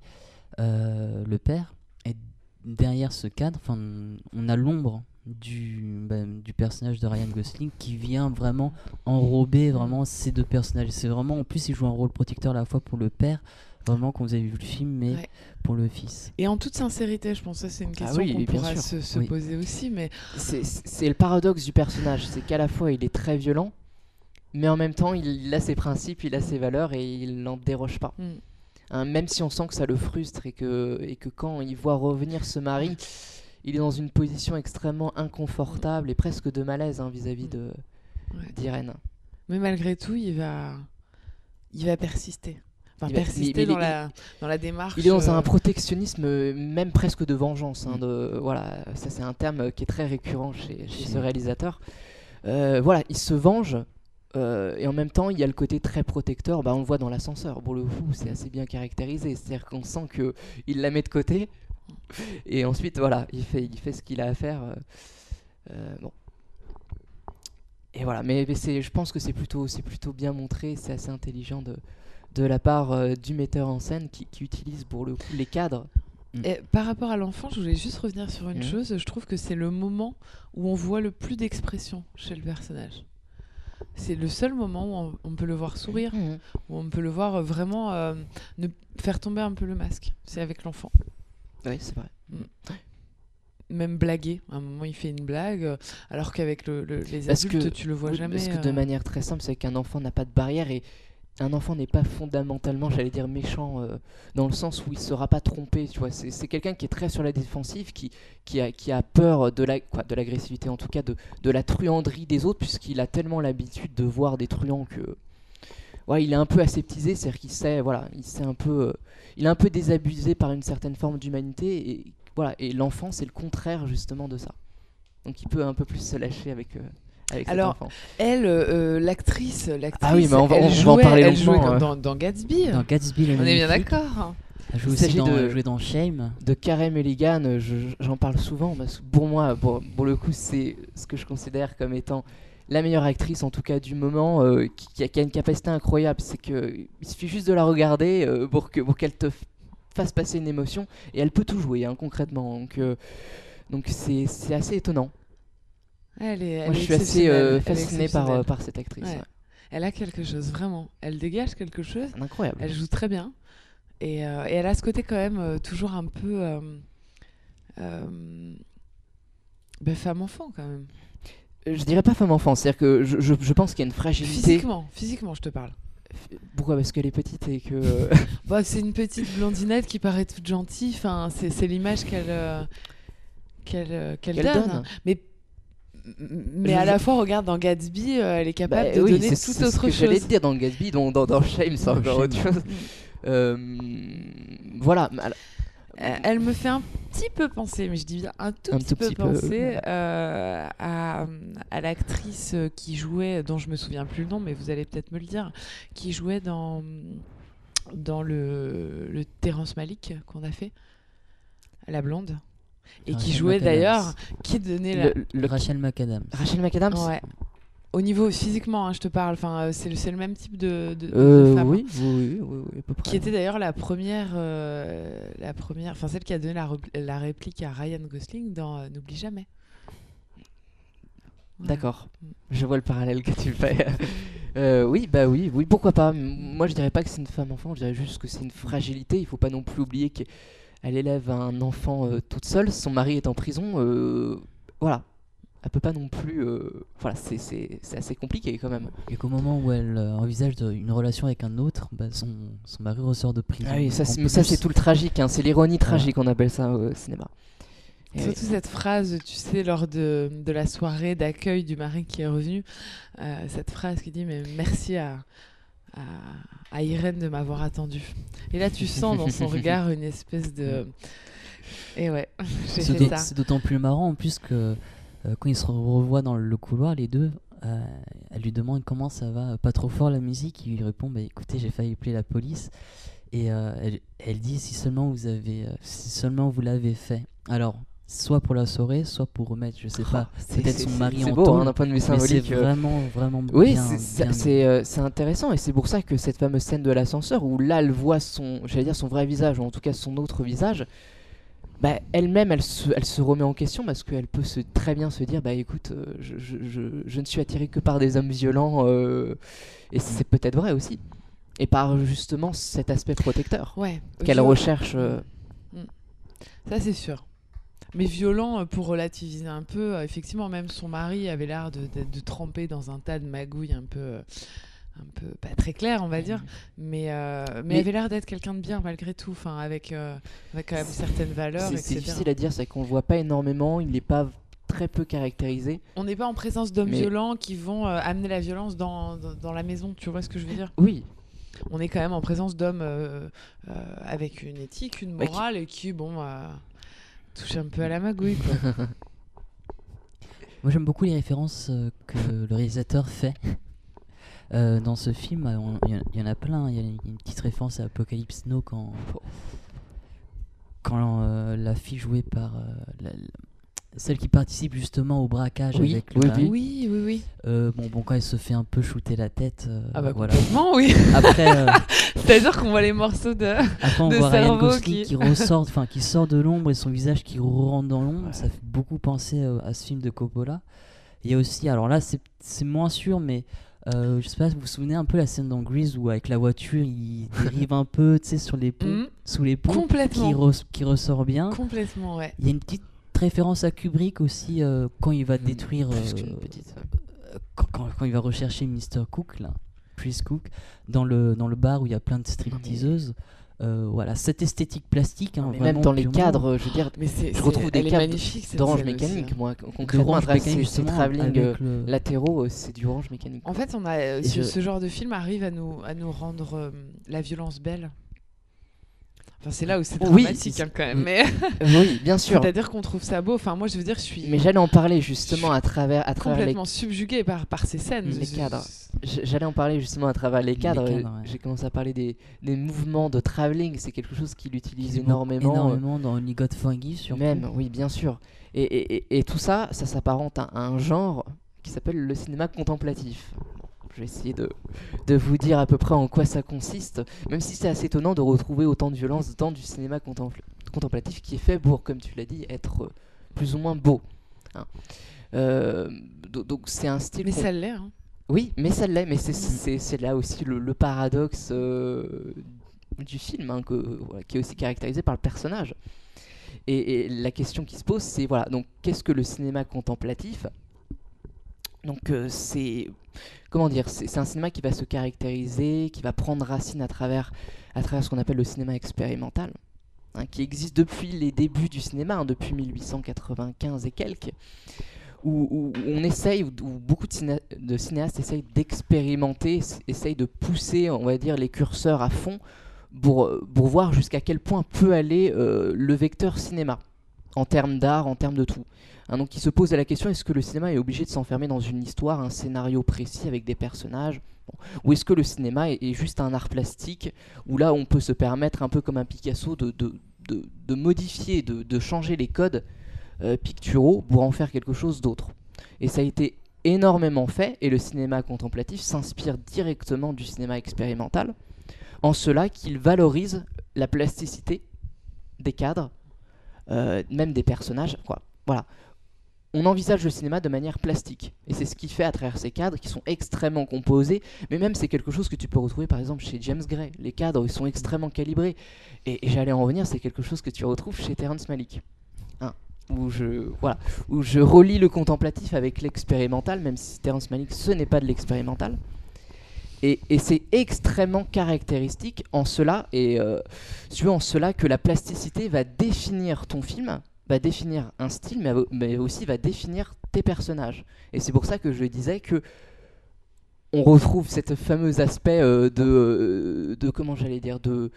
le père, et derrière ce cadre, on a l'ombre du, bah, du personnage de Ryan Gosling qui vient vraiment enrober vraiment ces deux personnages. C'est vraiment, en plus, il joue un rôle protecteur à la fois pour le père, vraiment quand vous avez vu le film, mais pour le fils. Et en toute sincérité, je pense que c'est une ah question qu'on pourra se, poser aussi. mais C'est le paradoxe du personnage, c'est qu'à la fois il est très violent, mais en même temps il a ses principes, il a ses valeurs et il n'en déroge pas. Mm. Hein, même si on sent que ça le frustre et que, et que quand il voit revenir ce mari il est dans une position extrêmement inconfortable et presque de malaise hein, vis-à-vis de d'Irène. Mais malgré tout, il va, il va persister. Enfin, persister dans, la, dans la démarche. Il est dans un euh, protectionnisme, même presque de vengeance. Hein, mm. de, voilà, ça c'est un terme qui est très récurrent chez, ce réalisateur. Euh, voilà, il se venge. Euh, et en même temps, il y a le côté très protecteur. Bah, on le voit dans l'ascenseur. Pour le coup, c'est assez bien caractérisé. C'est-à-dire qu'on sent qu'il la met de côté, et ensuite, voilà, il fait, il fait ce qu'il a à faire. Euh, euh, bon. Et voilà, mais, je pense que c'est plutôt, plutôt bien montré, c'est assez intelligent de, de la part euh, du metteur en scène qui, utilise pour le coup les cadres. Et par rapport à l'enfant, je voulais juste revenir sur une mmh. chose. Je trouve que c'est le moment où on voit le plus d'expression chez le personnage. C'est le seul moment où on, peut le voir sourire, mmh. où on peut le voir vraiment ne faire tomber un peu le masque. C'est avec l'enfant. Oui, c'est vrai. Mm. Même blaguer. À un moment, il fait une blague, euh, alors qu'avec le, les adultes, tu le vois jamais. Parce que de euh. manière très simple, c'est qu'un enfant n'a pas de barrière et un enfant n'est pas fondamentalement, j'allais dire, méchant euh, dans le sens où il ne sera pas trompé. Tu vois, c'est quelqu'un qui est très sur la défensive, qui, a, peur de la, de l'agressivité, en tout cas de, de la truanderie des autres, puisqu'il a tellement l'habitude de voir des truands que ouais, il est un peu aseptisé, c'est-à-dire qu'il sait, voilà, il sait un peu, euh, il est un peu désabusé par une certaine forme d'humanité et voilà, et l'enfant c'est le contraire justement de ça. Donc il peut un peu plus se lâcher avec. Euh, avec Alors, elle, euh, l'actrice, l'actrice, ah oui, mais on va, en parler elle jouait dans, dans, Gatsby. Dans Gatsby, on est bien d'accord. Elle joue aussi dans, de, dans Shame. De Karen Mulligan, j'en parle souvent parce que pour moi, pour, pour le coup, c'est ce que je considère comme étant la meilleure actrice en tout cas du moment euh, qui, a, une capacité incroyable c'est que il suffit juste de la regarder euh, pour que pour qu'elle te fasse passer une émotion et elle peut tout jouer hein, concrètement donc euh, donc c'est assez étonnant elle est, Moi, je suis assez fasciné par, par cette actrice elle a quelque chose vraiment elle dégage quelque chose incroyable elle joue très bien et, et, elle a ce côté quand même toujours un peu ben, femme enfant quand même je dirais pas femme enfant, c'est-à-dire que je, je, pense qu'il y a une fragilité. Physiquement, physiquement, je te parle. Pourquoi? Parce qu'elle est petite et que. bah, c'est une petite blondinette qui paraît toute gentille. Enfin, c'est l'image qu'elle euh, qu'elle euh, qu'elle donne. Mais mais à la fois, regarde dans Gatsby, euh, elle est capable bah de donner tout autre ce que chose. J'allais te dire dans Gatsby, dans, dans, dans Shame, c'est encore autre chose. Mm. voilà. Euh, elle me fait un petit peu penser, mais je dis bien un tout, petit, peu, penser euh, à, à l'actrice qui jouait, dont je me souviens plus le nom, mais vous allez peut-être me le dire, qui jouait dans, dans le, le Terrence Malik qu'on a fait, la blonde. Et qui jouait d'ailleurs, qui donnait la... Le, Rachel McAdams. Rachel McAdams Ouais. Au niveau physiquement, hein, je te parle. Enfin, euh, c'est le, le, même type de, de, euh, femme. Oui, oui, oui, oui, à peu près. Qui était d'ailleurs la première, euh, la première, enfin celle qui a donné la, la réplique à Ryan Gosling dans N'oublie jamais. D'accord. Mm. Je vois le parallèle que tu fais. oui, bah oui, oui, pourquoi pas. Moi, je dirais pas que c'est une femme enfant. Je dirais juste que c'est une fragilité. Il faut pas non plus oublier qu'elle élève un enfant toute seule. Son mari est en prison. voilà, elle peut pas non plus. Euh, voilà, c'est assez compliqué quand même. Et qu'au moment où elle euh, envisage une relation avec un autre, bah, son, son, mari ressort de prison. Ah oui, ça, mais ça c'est tout le tragique, hein, c'est l'ironie tragique, on appelle ça au cinéma. Surtout cette phrase, tu sais, lors de, de la soirée d'accueil du mari qui est revenu, euh, cette phrase qui dit mais merci à, à, à Irène de m'avoir attendu. Et là, tu sens dans son regard une espèce de. Et ouais, c'est d'autant plus marrant en plus que euh, quand ils se revoient dans le couloir, les deux, euh, elle lui demande comment ça va, pas trop fort la musique. Il lui répond bah, écoutez, j'ai failli appeler la police. Et elle, elle, dit si seulement vous avez, si seulement vous l'avez fait. Alors, soit pour la soirée, soit pour remettre, je sais pas, oh, peut-être son mari en beau, hein, d'un point de vue symbolique. C'est vraiment, vraiment Oui, c'est intéressant et c'est pour ça que cette fameuse scène de l'ascenseur où là elle voit son, j'allais dire son vrai visage ou en tout cas son autre visage, bah, elle-même, elle se, elle se remet en question parce qu'elle peut se, très bien se dire bah écoute, euh, je, je, je, ne suis attirée que par des hommes violents, euh, et c'est peut-être vrai aussi. Et par justement cet aspect protecteur ouais, qu'elle recherche. Euh, mm. Ça, c'est sûr. Mais violent, pour relativiser un peu, effectivement, même son mari avait l'air de, de, de, tremper dans un tas de magouilles un peu un peu pas très clair on va dire. Mais euh, mais, avait l'air d'être quelqu'un de bien malgré tout enfin avec euh, avec quand même certaines valeurs c'est difficile à dire c'est qu'on le voit pas énormément il n'est pas très peu caractérisé. On n'est pas en présence d'hommes violents qui vont euh, amener la violence dans, dans, la maison tu vois ce que je veux dire? Oui. On est quand même en présence d'hommes avec une éthique une morale et qui bon touche un peu à la magouille quoi. moi j'aime beaucoup les références que le réalisateur fait euh, dans ce film, il y, en a plein. Il y a une petite référence à Apocalypse Now quand, quand euh, la fille jouée par euh, celle qui participe justement au braquage oui, avec le oui, oui, oui, oui. bon, bon, quand elle se fait un peu shooter la tête. ah bah voilà. complètement, oui. Après, c'est-à-dire qu'on voit les morceaux de. Après, on voit Ryan Gosling qui, ressort, enfin, qui sort de l'ombre et son visage qui rentre dans l'ombre. Ça fait beaucoup penser à ce film de Coppola. Il y a aussi, alors là, c'est moins sûr, mais euh, je sais pas, vous vous souvenez un peu la scène dans Grease où avec la voiture il dérive un peu, tu sais, sur les ponts, mm. sous les ponts, Complètement. Qui, qui, ressort bien. Complètement, ouais. Il y a une petite référence à Kubrick aussi euh, quand il va mm. détruire, euh, petite, quand, quand, il va rechercher Mr Cook là, Chris Cook, dans le dans le bar où il y a plein de stripteaseuses. Euh, voilà, cette esthétique plastique. Hein, même dans les cadres, je veux dire, mais je retrouve des cadres d'orange mécanique, moi. Concrètement, ces travelling euh, latéraux, euh, c'est du orange mécanique. En fait, on a, ce, genre de film arrive à nous, à nous rendre la violence belle c'est là où c'est dramatique hein, quand même. Mais... oui, bien sûr. C'est-à-dire qu'on trouve ça beau. Enfin, moi, je veux dire, je suis. Mais j'allais en parler justement à travers, à travers complètement les... subjugué par par ces scènes. Les cadres. J'allais en parler justement à travers les cadres. J'ai commencé à parler des, des mouvements de travelling. C'est quelque chose qu'il utilise énormément. Énormément dans Only God Fungi, surtout. Même, oui, bien sûr. Et, et, et tout ça, ça s'apparente à un genre qui s'appelle le cinéma contemplatif. Je vais essayer de, de, vous dire à peu près en quoi ça consiste, même si c'est assez étonnant de retrouver autant de violence dans du cinéma contemplatif qui est fait pour, comme tu l'as dit, être euh, plus ou moins beau. Hein. Euh, donc c'est un style... Mais ça l'est. Hein. Oui, mais ça l'est, mais c'est là aussi le, paradoxe euh, du film, hein, que, qui est aussi caractérisé par le personnage. Et, et la question qui se pose, c'est voilà, donc qu'est-ce que le cinéma contemplatif? Donc c'est comment dire, c'est un cinéma qui va se caractériser, qui va prendre racine à travers, ce qu'on appelle le cinéma expérimental, hein, qui existe depuis les débuts du cinéma, hein, depuis 1895 et quelques, où, on essaye, où, beaucoup de, cinéastes essayent d'expérimenter, essayent de pousser, on va dire, les curseurs à fond pour, pour voir jusqu'à quel point peut aller euh, le vecteur cinéma, en termes d'art, en termes de tout. Hein, donc il se pose la question est-ce que le cinéma est obligé de s'enfermer dans une histoire, un scénario précis avec des personnages? Ou est-ce que le cinéma est, juste un art plastique où là on peut se permettre, un peu comme un Picasso, de, modifier, de, changer les codes euh, picturaux pour en faire quelque chose d'autre? Et ça a été énormément fait et le cinéma contemplatif s'inspire directement du cinéma expérimental en cela qu'il valorise la plasticité des cadres, euh, même des personnages. Voilà on envisage le cinéma de manière plastique. Et c'est ce qui fait à travers ces cadres qui sont extrêmement composés. Mais même c'est quelque chose que tu peux retrouver par exemple chez James Gray. Les cadres sont extrêmement calibrés. Et, j'allais en revenir, c'est quelque chose que tu retrouves chez Terrence Malick. Hein, où, je, voilà, où je relie le contemplatif avec l'expérimental, même si Terrence Malick ce n'est pas de l'expérimental. Et, c'est extrêmement caractéristique en cela, et euh, en cela que la plasticité va définir ton film va définir un style, mais, aussi va définir tes personnages. Et c'est pour ça que je disais que on retrouve cet fameux aspect euh, de, euh, de comment j'allais dire de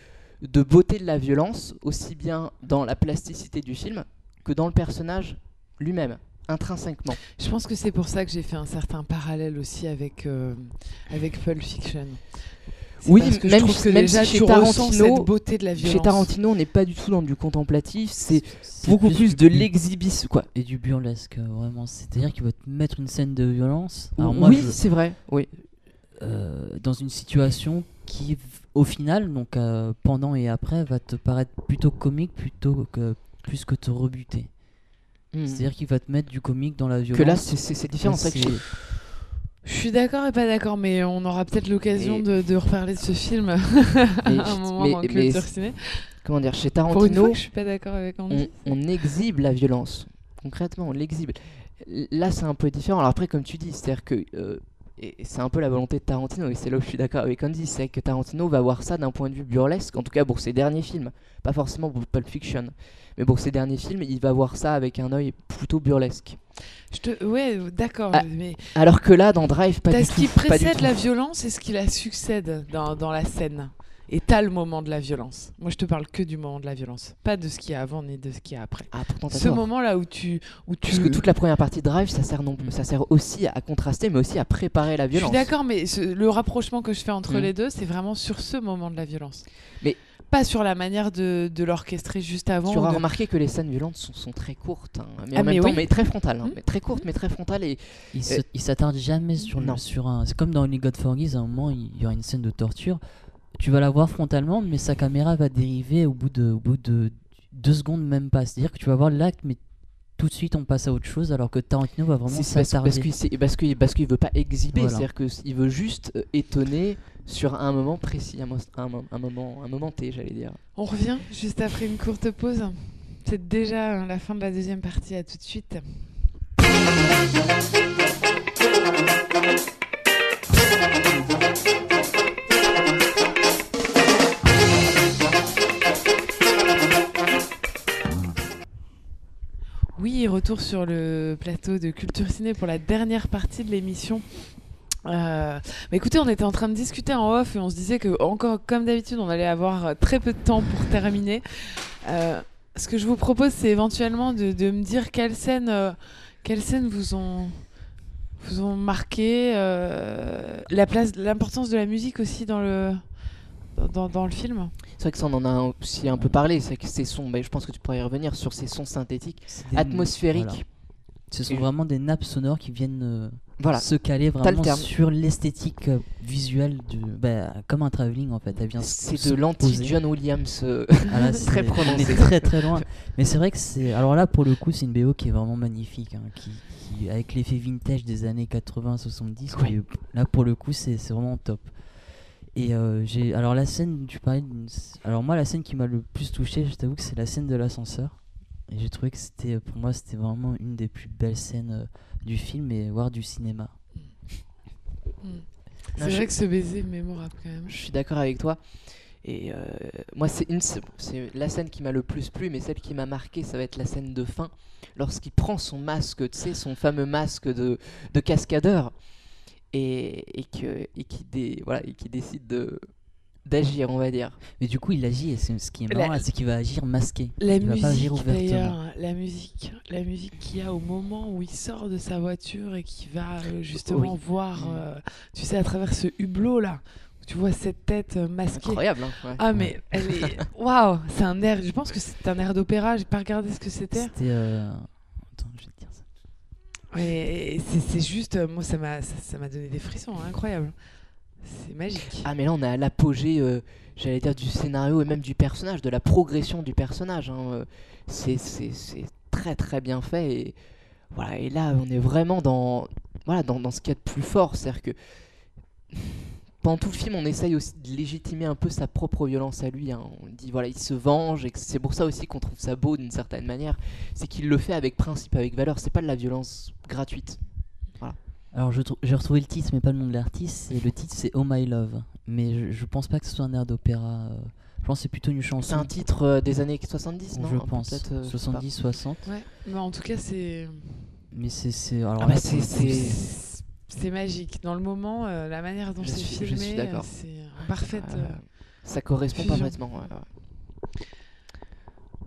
beauté de la violence aussi bien dans la plasticité du film que dans le personnage lui-même intrinsèquement. Je pense que c'est pour ça que j'ai fait un certain parallèle aussi avec, euh, avec Pulp Fiction. Oui, même, que même si chez Tarantino, cette beauté de la violence. Chez Tarantino, on n'est pas du tout dans du contemplatif, c'est beaucoup plus, de l'exhibition quoi. Et du burlesque, vraiment. C'est-à-dire qu'il va te mettre une scène de violence. oui, c'est vrai. Oui. Euh, dans une situation qui, au final, donc euh, pendant et après, va te paraître plutôt comique plutôt que plus que te rebuter. Hmm. C'est-à-dire qu'il va te mettre du comique dans la violence. Que là, c'est différent. Je suis d'accord et pas d'accord, mais on aura peut-être l'occasion de, de, reparler de ce film à un moment mais, en culture ciné. Comment dire, chez Tarantino, je suis pas d'accord avec on, on, exhibe la violence. Concrètement, on l'exhibe. Là, c'est un peu différent. Alors après, comme tu dis, c'est-à-dire que euh, et c'est un peu la volonté de Tarantino, et c'est là où je suis d'accord avec Andy, c'est que Tarantino va voir ça d'un point de vue burlesque, en tout cas pour ses derniers films, pas forcément pour Pulp Fiction, mais pour ses derniers films, il va voir ça avec un œil plutôt burlesque. Je te... Ouais, d'accord. Ah, mais... Alors que là, dans Drive, pas du tout. ce qui précède la violence et ce qui la succède dans, dans la scène. Et t'as le moment de la violence. Moi, je te parle que du moment de la violence, pas de ce qu'il y a avant ni de ce qu'il y a après. Ah, pourtant, Ce moment-là où tu, où tu. Parce que toute la première partie de Drive, ça sert non, ça sert aussi à contraster, mais aussi à préparer la violence. Je suis d'accord, mais le rapprochement que je fais entre mm. les deux, c'est vraiment sur ce moment de la violence. Mais pas sur la manière de, de l'orchestrer juste avant. Tu auras remarqué que les scènes violentes sont, sont très courtes, hein. mais ah, en même temps, mais très frontales, hein. mm. mais très courtes, mais très frontales et il s'attarde jamais sur, sur un. C'est comme dans Only God Forgives, à un moment, il y aura une scène de torture tu vas la voir frontalement, mais sa caméra va dériver au bout de, au bout de deux secondes, même pas. C'est-à-dire que tu vas voir l'acte, mais tout de suite on passe à autre chose, alors que Tarantino va vraiment s'attarder. Parce qu'il parce qu'il parce veut pas exhiber, c'est-à-dire qu'il veut juste euh, étonner sur un moment précis, un, un, un, moment, un moment T, j'allais dire. On revient juste après une courte pause. C'est déjà la fin de la deuxième partie. À tout de suite. Retour sur le plateau de Culture Ciné pour la dernière partie de l'émission. Euh, écoutez, on était en train de discuter en off et on se disait que, encore comme d'habitude, on allait avoir très peu de temps pour terminer. Euh, ce que je vous propose, c'est éventuellement de, me dire quelles scènes, euh, quelles scènes vous ont, vous ont marqué, la place, l'importance de la musique aussi dans le, dans, dans le film. C'est vrai que ça, on en a aussi un peu parlé. C'est que ces sons, mais je pense que tu pourrais y revenir sur ces sons synthétiques, atmosphériques. Ce sont vraiment des nappes sonores qui viennent euh, voilà. se caler vraiment sur l'esthétique euh, visuelle du, bah, comme un travelling en fait. C'est de l'anti-John Williams euh, ah très prononcé. très très loin. Mais c'est vrai que c'est. Alors là, pour le coup, c'est une BO qui est vraiment magnifique, hein, qui, avec l'effet vintage des années 80-70. Là, pour le coup, c'est vraiment top. Et euh, j'ai alors la scène, tu parlais alors moi la scène qui m'a le plus touché, je t'avoue que c'est la scène de l'ascenseur. Et j'ai trouvé que c'était pour moi c'était vraiment une des plus belles scènes euh, du film et voire du cinéma. Mm. C'est vrai que ce baiser est mémorable quand même. Je suis d'accord avec toi. Et euh, moi, c'est une, c'est la scène qui m'a le plus plu, mais celle qui m'a marqué, ça va être la scène de fin, lorsqu'il prend son masque, tu sais, son fameux masque de, de cascadeur, et, et, que, et, qui, dé, voilà, et qui décide de d'agir, on va dire. Mais du coup, il agit, et ce qui est marrant, c'est qu'il va agir masqué. La il musique, va pas agir ouvertement. la musique, la musique qu'il y a au moment où il sort de sa voiture et qui va euh, justement voir, euh, tu sais, à travers ce hublot là, où tu vois cette tête euh, masquée. Incroyable, hein Ah, mais elle est. Waouh C'est un air, je pense que c'est un air d'opéra, j'ai pas regardé ce que c'était. C'était. Attends, je c'est juste, euh, moi, ça m'a ça, m'a donné des frissons, hein, incroyable. C'est magique. Ah, mais là, on a l'apogée, euh, j'allais dire, du scénario et même du personnage, de la progression du personnage. Hein. Euh, c'est très très bien fait. Et, voilà, et là, on est vraiment dans, voilà, dans, dans ce qu'il y a de plus fort. C'est-à-dire que pendant tout le film, on essaye aussi de légitimer un peu sa propre violence à lui. Hein. On dit voilà, il se venge et c'est pour ça aussi qu'on trouve ça beau d'une certaine manière. C'est qu'il le fait avec principe, avec valeur. C'est pas de la violence gratuite. Voilà. Alors j'ai retrouvé le titre, mais pas le nom de l'artiste. Et le titre c'est Oh My Love. Mais je, pense pas que ce soit un air d'opéra. Euh. Je pense que c'est plutôt une chanson. C'est un titre euh, des années 70, non? Je pense. 70, 60. Euh, ouais, mais en tout cas c'est. Mais c'est. Alors ah bah c'est c'est magique. Dans le moment, euh, la manière dont c'est filmé, euh, c'est parfaite. Euh, ça correspond parfaitement.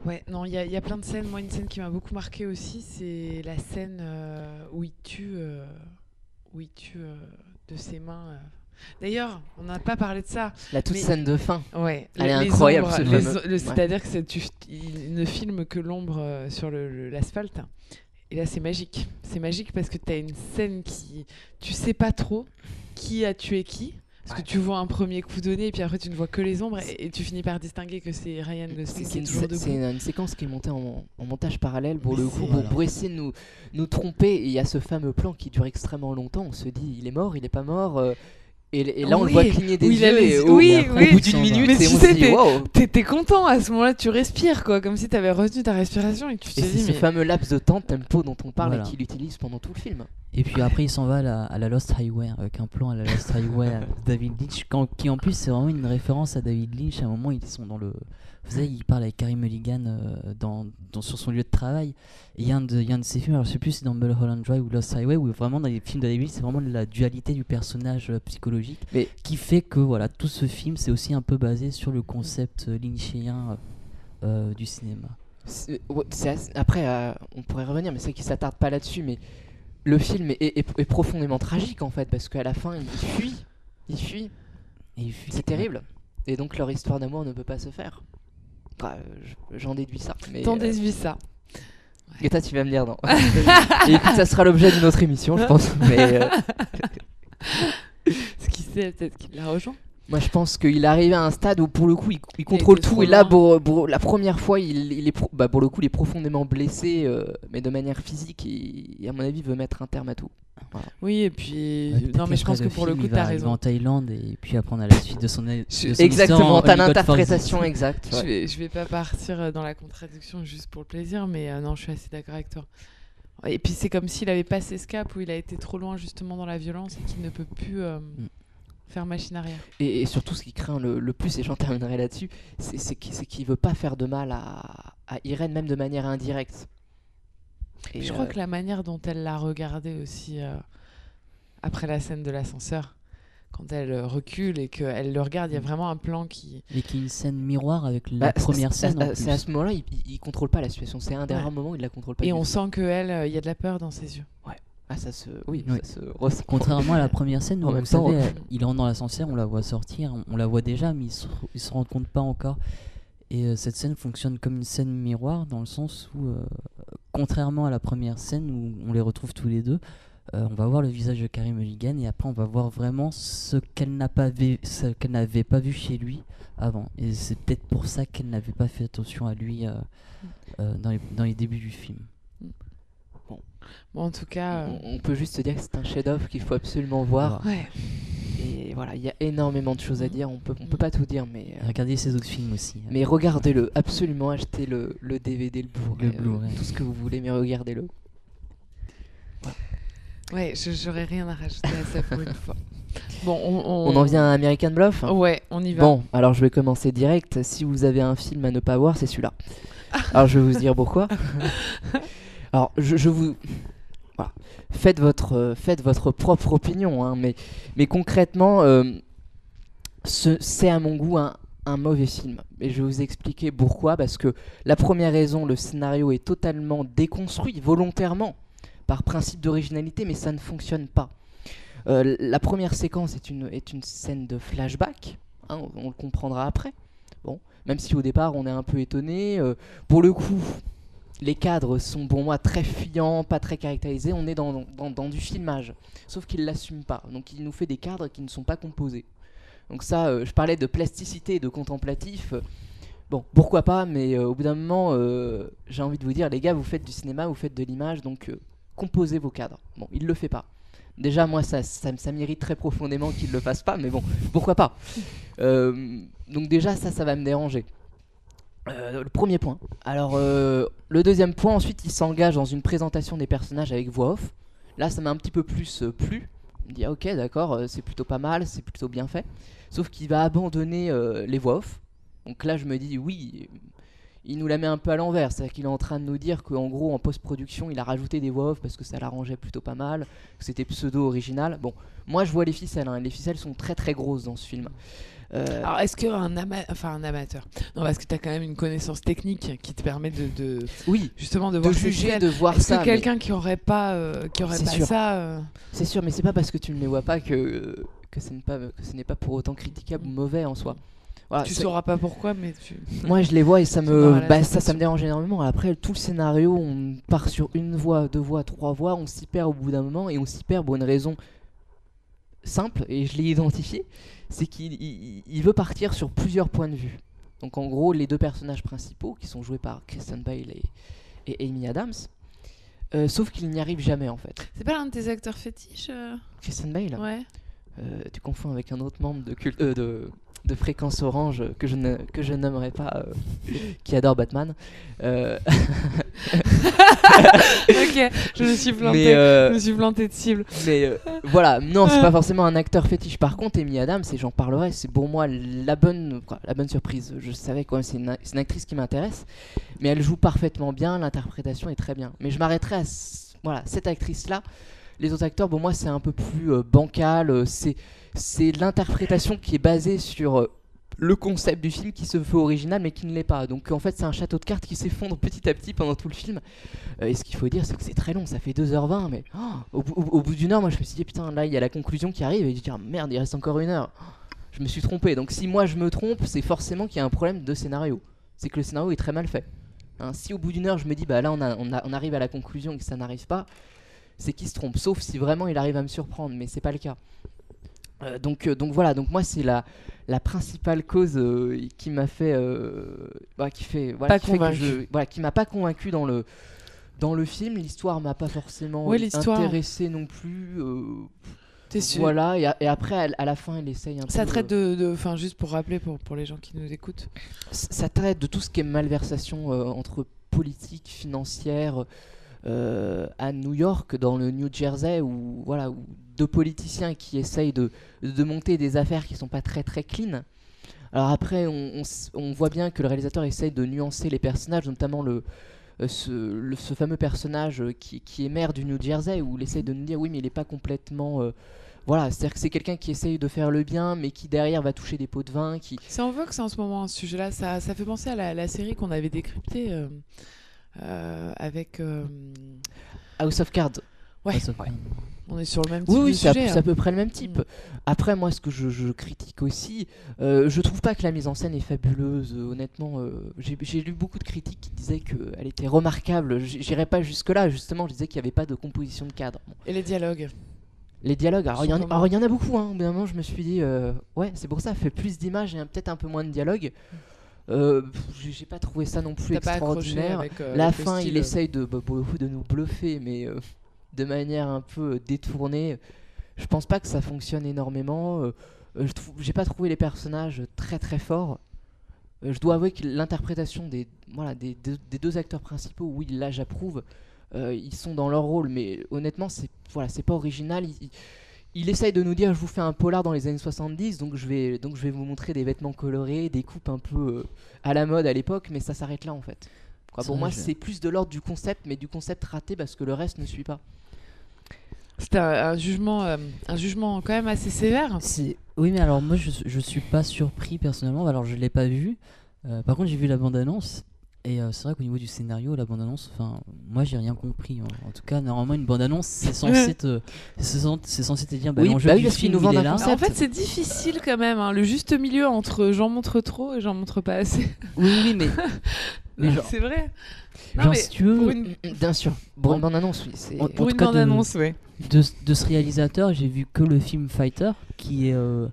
Ouais. non, il y, y, a plein de scènes. Moi, une scène qui m'a beaucoup marqué aussi, c'est la scène où il tue, où il tue de ses mains. D'ailleurs, on n'a pas parlé de ça. La toute scène de fin. Ouais. Elle est incroyable. C'est-à-dire que tu, il ne filme que l'ombre euh, sur l'asphalte. Et là, c'est magique. C'est magique parce que tu as une scène qui. Tu sais pas trop qui a tué qui. Parce que tu vois un premier coup donné et puis après tu ne vois que les ombres et, tu finis par distinguer que c'est Ryan Gosling qui est toujours debout. C'est une, séquence qui est montée en, montage parallèle pour le coup, pour, essayer de nous, nous tromper. Et il y a ce fameux plan qui dure extrêmement longtemps. On se dit, il est mort, il est pas mort. Euh, et, là, on le voit cligner des yeux. Et, oui, au, bout d'une minute, mais tu sais, t'es content à ce moment-là, tu respires, quoi, comme si t'avais retenu ta respiration et que tu te dis. ce fameux laps de temps, tempo dont on parle et qu'il utilise pendant tout le film. Et puis après, il s'en va à la, Lost Highway, avec un plan à la Lost Highway David Lynch, qui en plus, c'est vraiment une référence à David Lynch. À un moment, ils sont dans le vous savez, il parle avec Carrie Mulligan euh, dans, sur son lieu de travail. Et il y, a un de, y a un de ses films, alors je sais plus si c'est dans Mulholland Drive ou Lost Highway, où vraiment dans les films de David, c'est vraiment la dualité du personnage euh, psychologique Mais... qui fait que voilà, tout ce film, c'est aussi un peu basé sur le concept euh, lynchien du cinéma. après, on pourrait revenir, mais c'est qu'il s'attarde pas là-dessus, mais le film est, est, profondément tragique en fait, parce qu'à la fin, il fuit. Il fuit. C'est terrible. Et donc leur histoire d'amour ne peut pas se faire. Bah, j'en déduis ça. T'en euh, déduis ça. Et toi, tu vas me dire non. et puis, ça sera l'objet d'une autre émission, je pense. Mais. Euh, Ce qui sait, peut-être qu'il la rejoint. Moi, je pense qu'il est arrivé à un stade où, pour le coup, il, contrôle tout. Et là, pour, la première fois, il, est bah, pour le coup, il est profondément blessé, euh, mais de manière physique. Et, à mon avis, il veut mettre un terme à tout. Oui, et puis. non, mais je pense que pour le coup, tu as raison. en Thaïlande et puis après, on a la suite de son. De Exactement, t'as l'interprétation exacte. Je, vais, je vais pas partir euh, dans la contradiction juste pour le plaisir, mais euh, non, je suis assez d'accord avec toi. Et puis, c'est comme s'il avait passé ce cap où il a été trop loin justement dans la violence et qu'il ne peut plus. Mm faire machine arrière. Et, surtout, ce qui craint le, plus, et j'en terminerai là-dessus, c'est qu'il veut pas faire de mal à, à, Irène, même de manière indirecte. Et je crois euh, que la manière dont elle l'a regardé aussi euh, après la scène de l'ascenseur, quand elle euh, recule et qu'elle le regarde, il y a mm. vraiment un plan qui. Et qui est une scène miroir avec la bah, première scène. C'est à ce moment-là, il, il, contrôle pas la situation. C'est un des rares moments où il la contrôle pas. Et on sent qu'elle, il y a de la peur dans ses yeux. Ouais. Ah, ça se. Oui, Ça se Contrairement à la première scène où, en même temps, il entre dans l'ascenseur, on la voit sortir, on, la voit déjà, mais il se, se rend compte pas encore. Et euh, cette scène fonctionne comme une scène miroir dans le sens où, euh, contrairement à la première scène où on les retrouve tous les deux, euh, on va voir le visage de Carrie Mulligan et après on va voir vraiment ce qu'elle n'a pas vu, ce qu'elle n'avait pas vu chez lui avant. Et c'est peut-être pour ça qu'elle n'avait pas fait attention à lui dans les, dans les débuts du film. Bon, en tout cas. On, peut juste se dire que c'est un chef-d'œuvre qu'il faut absolument voir. Ouais. Et voilà, il y a énormément de choses à dire. On peut, on peut pas tout dire, mais. Euh, regardez ces autres films aussi. Hein. Mais regardez-le, absolument. Achetez le, le DVD, le Blu-ray, euh, tout ce que vous voulez, mais regardez-le. Ouais, j'aurais rien à rajouter à ça pour une fois. Bon, on, on... en vient à American Bluff Ouais, on y va. Bon, alors je vais commencer direct. Si vous avez un film à ne pas voir, c'est celui-là. alors je vais vous dire pourquoi. Alors, je, vous. Faites, votre, euh, faites votre propre opinion, hein, mais, concrètement, euh, c'est à mon goût un, mauvais film. Et je vais vous expliquer pourquoi. Parce que la première raison, le scénario est totalement déconstruit, volontairement, par principe d'originalité, mais ça ne fonctionne pas. Euh, la première séquence est une, est une scène de flashback, hein, on, le comprendra après. Même si au départ on est un peu étonné. pour le coup, les cadres sont pour moi très fuyants, pas très caractérisés. On est dans, du filmage, sauf qu'il l'assume pas. Donc il nous fait des cadres qui ne sont pas composés. Donc ça, euh, je parlais de plasticité et de contemplatif. Bon, pourquoi pas, mais euh, au bout d'un moment, euh, j'ai envie de vous dire, les gars, vous faites du cinéma, vous faites de l'image, donc composez vos cadres. Bon, il le fait pas. Déjà, moi, ça, ça, ça m'irrite très profondément qu'il le fasse pas, mais bon, pourquoi pas. donc déjà, ça, ça va me déranger. Euh, le premier point. Alors, euh, le deuxième point, ensuite, il s'engage dans une présentation des personnages avec voix off. Là, ça m'a un petit peu plus euh, plu. Il me dit, ah, ok, d'accord, c'est plutôt pas mal, c'est plutôt bien fait. Sauf qu'il va abandonner les voix off. Donc là, je me dis, oui, il nous la met un peu à l'envers. C'est-à-dire qu'il est en train de nous dire qu'en gros, en post-production, il a rajouté des voix off parce que ça l'arrangeait plutôt pas mal, que c'était pseudo-original. Bon, moi, je vois les ficelles. Hein. Les ficelles sont très très grosses dans ce film. Euh, Alors, est-ce qu'un ama enfin, un amateur Non, parce que tu as quand même une connaissance technique qui te permet de, oui, justement de, voir juger, de voir ça. Que quelqu'un qui aurait pas, euh, qui aurait pas ça. Euh, c'est sûr, mais c'est pas parce que tu ne les vois pas que que ce n'est pas, que ce n'est pas pour autant critiquable ou mauvais en soi. Voilà, tu sauras pas pourquoi, mais tu. Moi, je les vois et ça me, bah, ça, ça me dérange énormément. Après, tout le scénario, on part sur une voix, deux voix, trois voix, on s'y perd au bout d'un moment et on s'y perd pour une raison simple et je l'ai identifié, c'est qu'il veut partir sur plusieurs points de vue. Donc, en gros, les deux personnages principaux qui sont joués par Kristen Bale et, et Amy Adams. Euh, sauf qu'il n'y arrive jamais en fait. C'est pas l'un de tes acteurs fétiches euh? Kristen Bale? Ouais. Euh, tu confonds avec un autre membre de, de, de fréquence orange que je ne que je nommerai pas qui adore Batman. ok, je me suis planté, je me suis planté de cible. Mais voilà, non, c'est pas forcément un acteur fétiche. Par contre, Amy Adams, et j'en parlerai, c'est pour moi la bonne, quoi, la bonne surprise. Je savais quoi, c'est une, une, actrice qui m'intéresse, mais elle joue parfaitement bien, l'interprétation est très bien. Mais je m'arrêterai à voilà cette actrice là. Les autres acteurs, pour moi, c'est un peu plus bancal. c'est c'est l'interprétation qui est basée sur le concept du film qui se veut original mais qui ne l'est pas. Donc en fait c'est un château de cartes qui s'effondre petit à petit pendant tout le film. Euh, et ce qu'il faut dire c'est que c'est très long, ça fait 2h20 mais oh, au, bout d'une heure moi je me suis dit putain là il y a la conclusion qui arrive et je dis ah, merde il reste encore une heure. Je me suis trompé. Donc si moi je me trompe c'est forcément qu'il y a un problème de scénario. C'est que le scénario est très mal fait. Hein, si au bout d'une heure je me dis bah là on arrive à la conclusion et que ça n'arrive pas, c'est qu'il se trompe. Sauf si vraiment il arrive à me surprendre mais c'est pas le cas. Euh, donc, euh, donc voilà, donc moi c'est la, la principale cause euh, qui m'a fait, bah, qui fait, voilà, qui, voilà, qui m'a pas convaincu dans le dans le film. L'histoire m'a pas forcément intéressé non plus. Voilà, et, après, à, la fin, il essaye un ça peu. Ça traite de. Enfin, juste pour rappeler pour, pour les gens qui nous écoutent. Ça traite de tout ce qui est malversation entre politique, financière, euh, à New York, dans le New Jersey, où voilà, deux politiciens qui essayent de, de monter des affaires qui sont pas très très clean. Alors après, on, on, voit bien que le réalisateur essaye de nuancer les personnages, notamment le, euh, ce, fameux personnage qui, qui, est maire du New Jersey, où il essaye de nous dire oui, mais il n'est pas complètement. Euh, voilà, c'est-à-dire que c'est quelqu'un qui essaye de faire le bien, mais qui derrière va toucher des pots de vin. Qui... C'est en vogue, en ce moment, ce sujet-là. Ça, ça fait penser à la, série qu'on avait décryptée. Euh, avec euh, House of Cards. Ouais. On est sur le même type. Oui, oui c'est à, hein. peu près le même type. Mm. Après, moi, ce que je, critique aussi, euh, je trouve pas que la mise en scène est fabuleuse. honnêtement, j'ai lu beaucoup de critiques qui disaient qu'elle était remarquable. J'irai pas jusque-là, justement. Je disais qu'il n'y avait pas de composition de cadre. Et les dialogues? Les dialogues, alors il y, en a beaucoup, hein. Au je me suis dit, ouais, c'est pour ça, fait plus d'images et peut-être un peu moins de dialogue. Euh, j'ai pas trouvé ça non plus extraordinaire. Euh, la fin, il essaye de, bah, de nous bluffer, mais euh, de manière un peu détournée. Je pense pas que ça fonctionne énormément. j'ai pas trouvé les personnages très très forts. je dois avouer que l'interprétation des, voilà, des, des, deux acteurs principaux, oui, là j'approuve. ils sont dans leur rôle, mais honnêtement, c'est voilà, c'est pas original il essaye de nous dire je vous fais un polar dans les années 70 donc je vais donc je vais vous montrer des vêtements colorés des coupes un peu euh, à la mode à l'époque mais ça s'arrête là en fait. Pour moi c'est plus de l'ordre du concept mais du concept raté parce que le reste ne suit pas. C'était un, jugement euh, un jugement quand même assez sévère. Oui mais alors moi je, je suis pas surpris personnellement. Alors je l'ai pas vu. Euh, par contre j'ai vu la bande annonce et euh, c'est vrai qu'au niveau du scénario, la bande-annonce, enfin, moi j'ai rien compris. Hein. En tout cas, normalement, une bande-annonce, c'est censé te, c'est censé te dire, bah, l'enjeu bah du film, il est là. En fait, c'est difficile quand même, hein, le juste milieu entre j'en montre trop et j'en montre pas assez. Oui, oui, mais. mais c'est vrai. genre, si tu veux. Une... Bien sûr. Pour une bande-annonce, oui. Pour une bande-annonce, oui. De, de, ce réalisateur, j'ai vu que le film Fighter, qui est. Euh,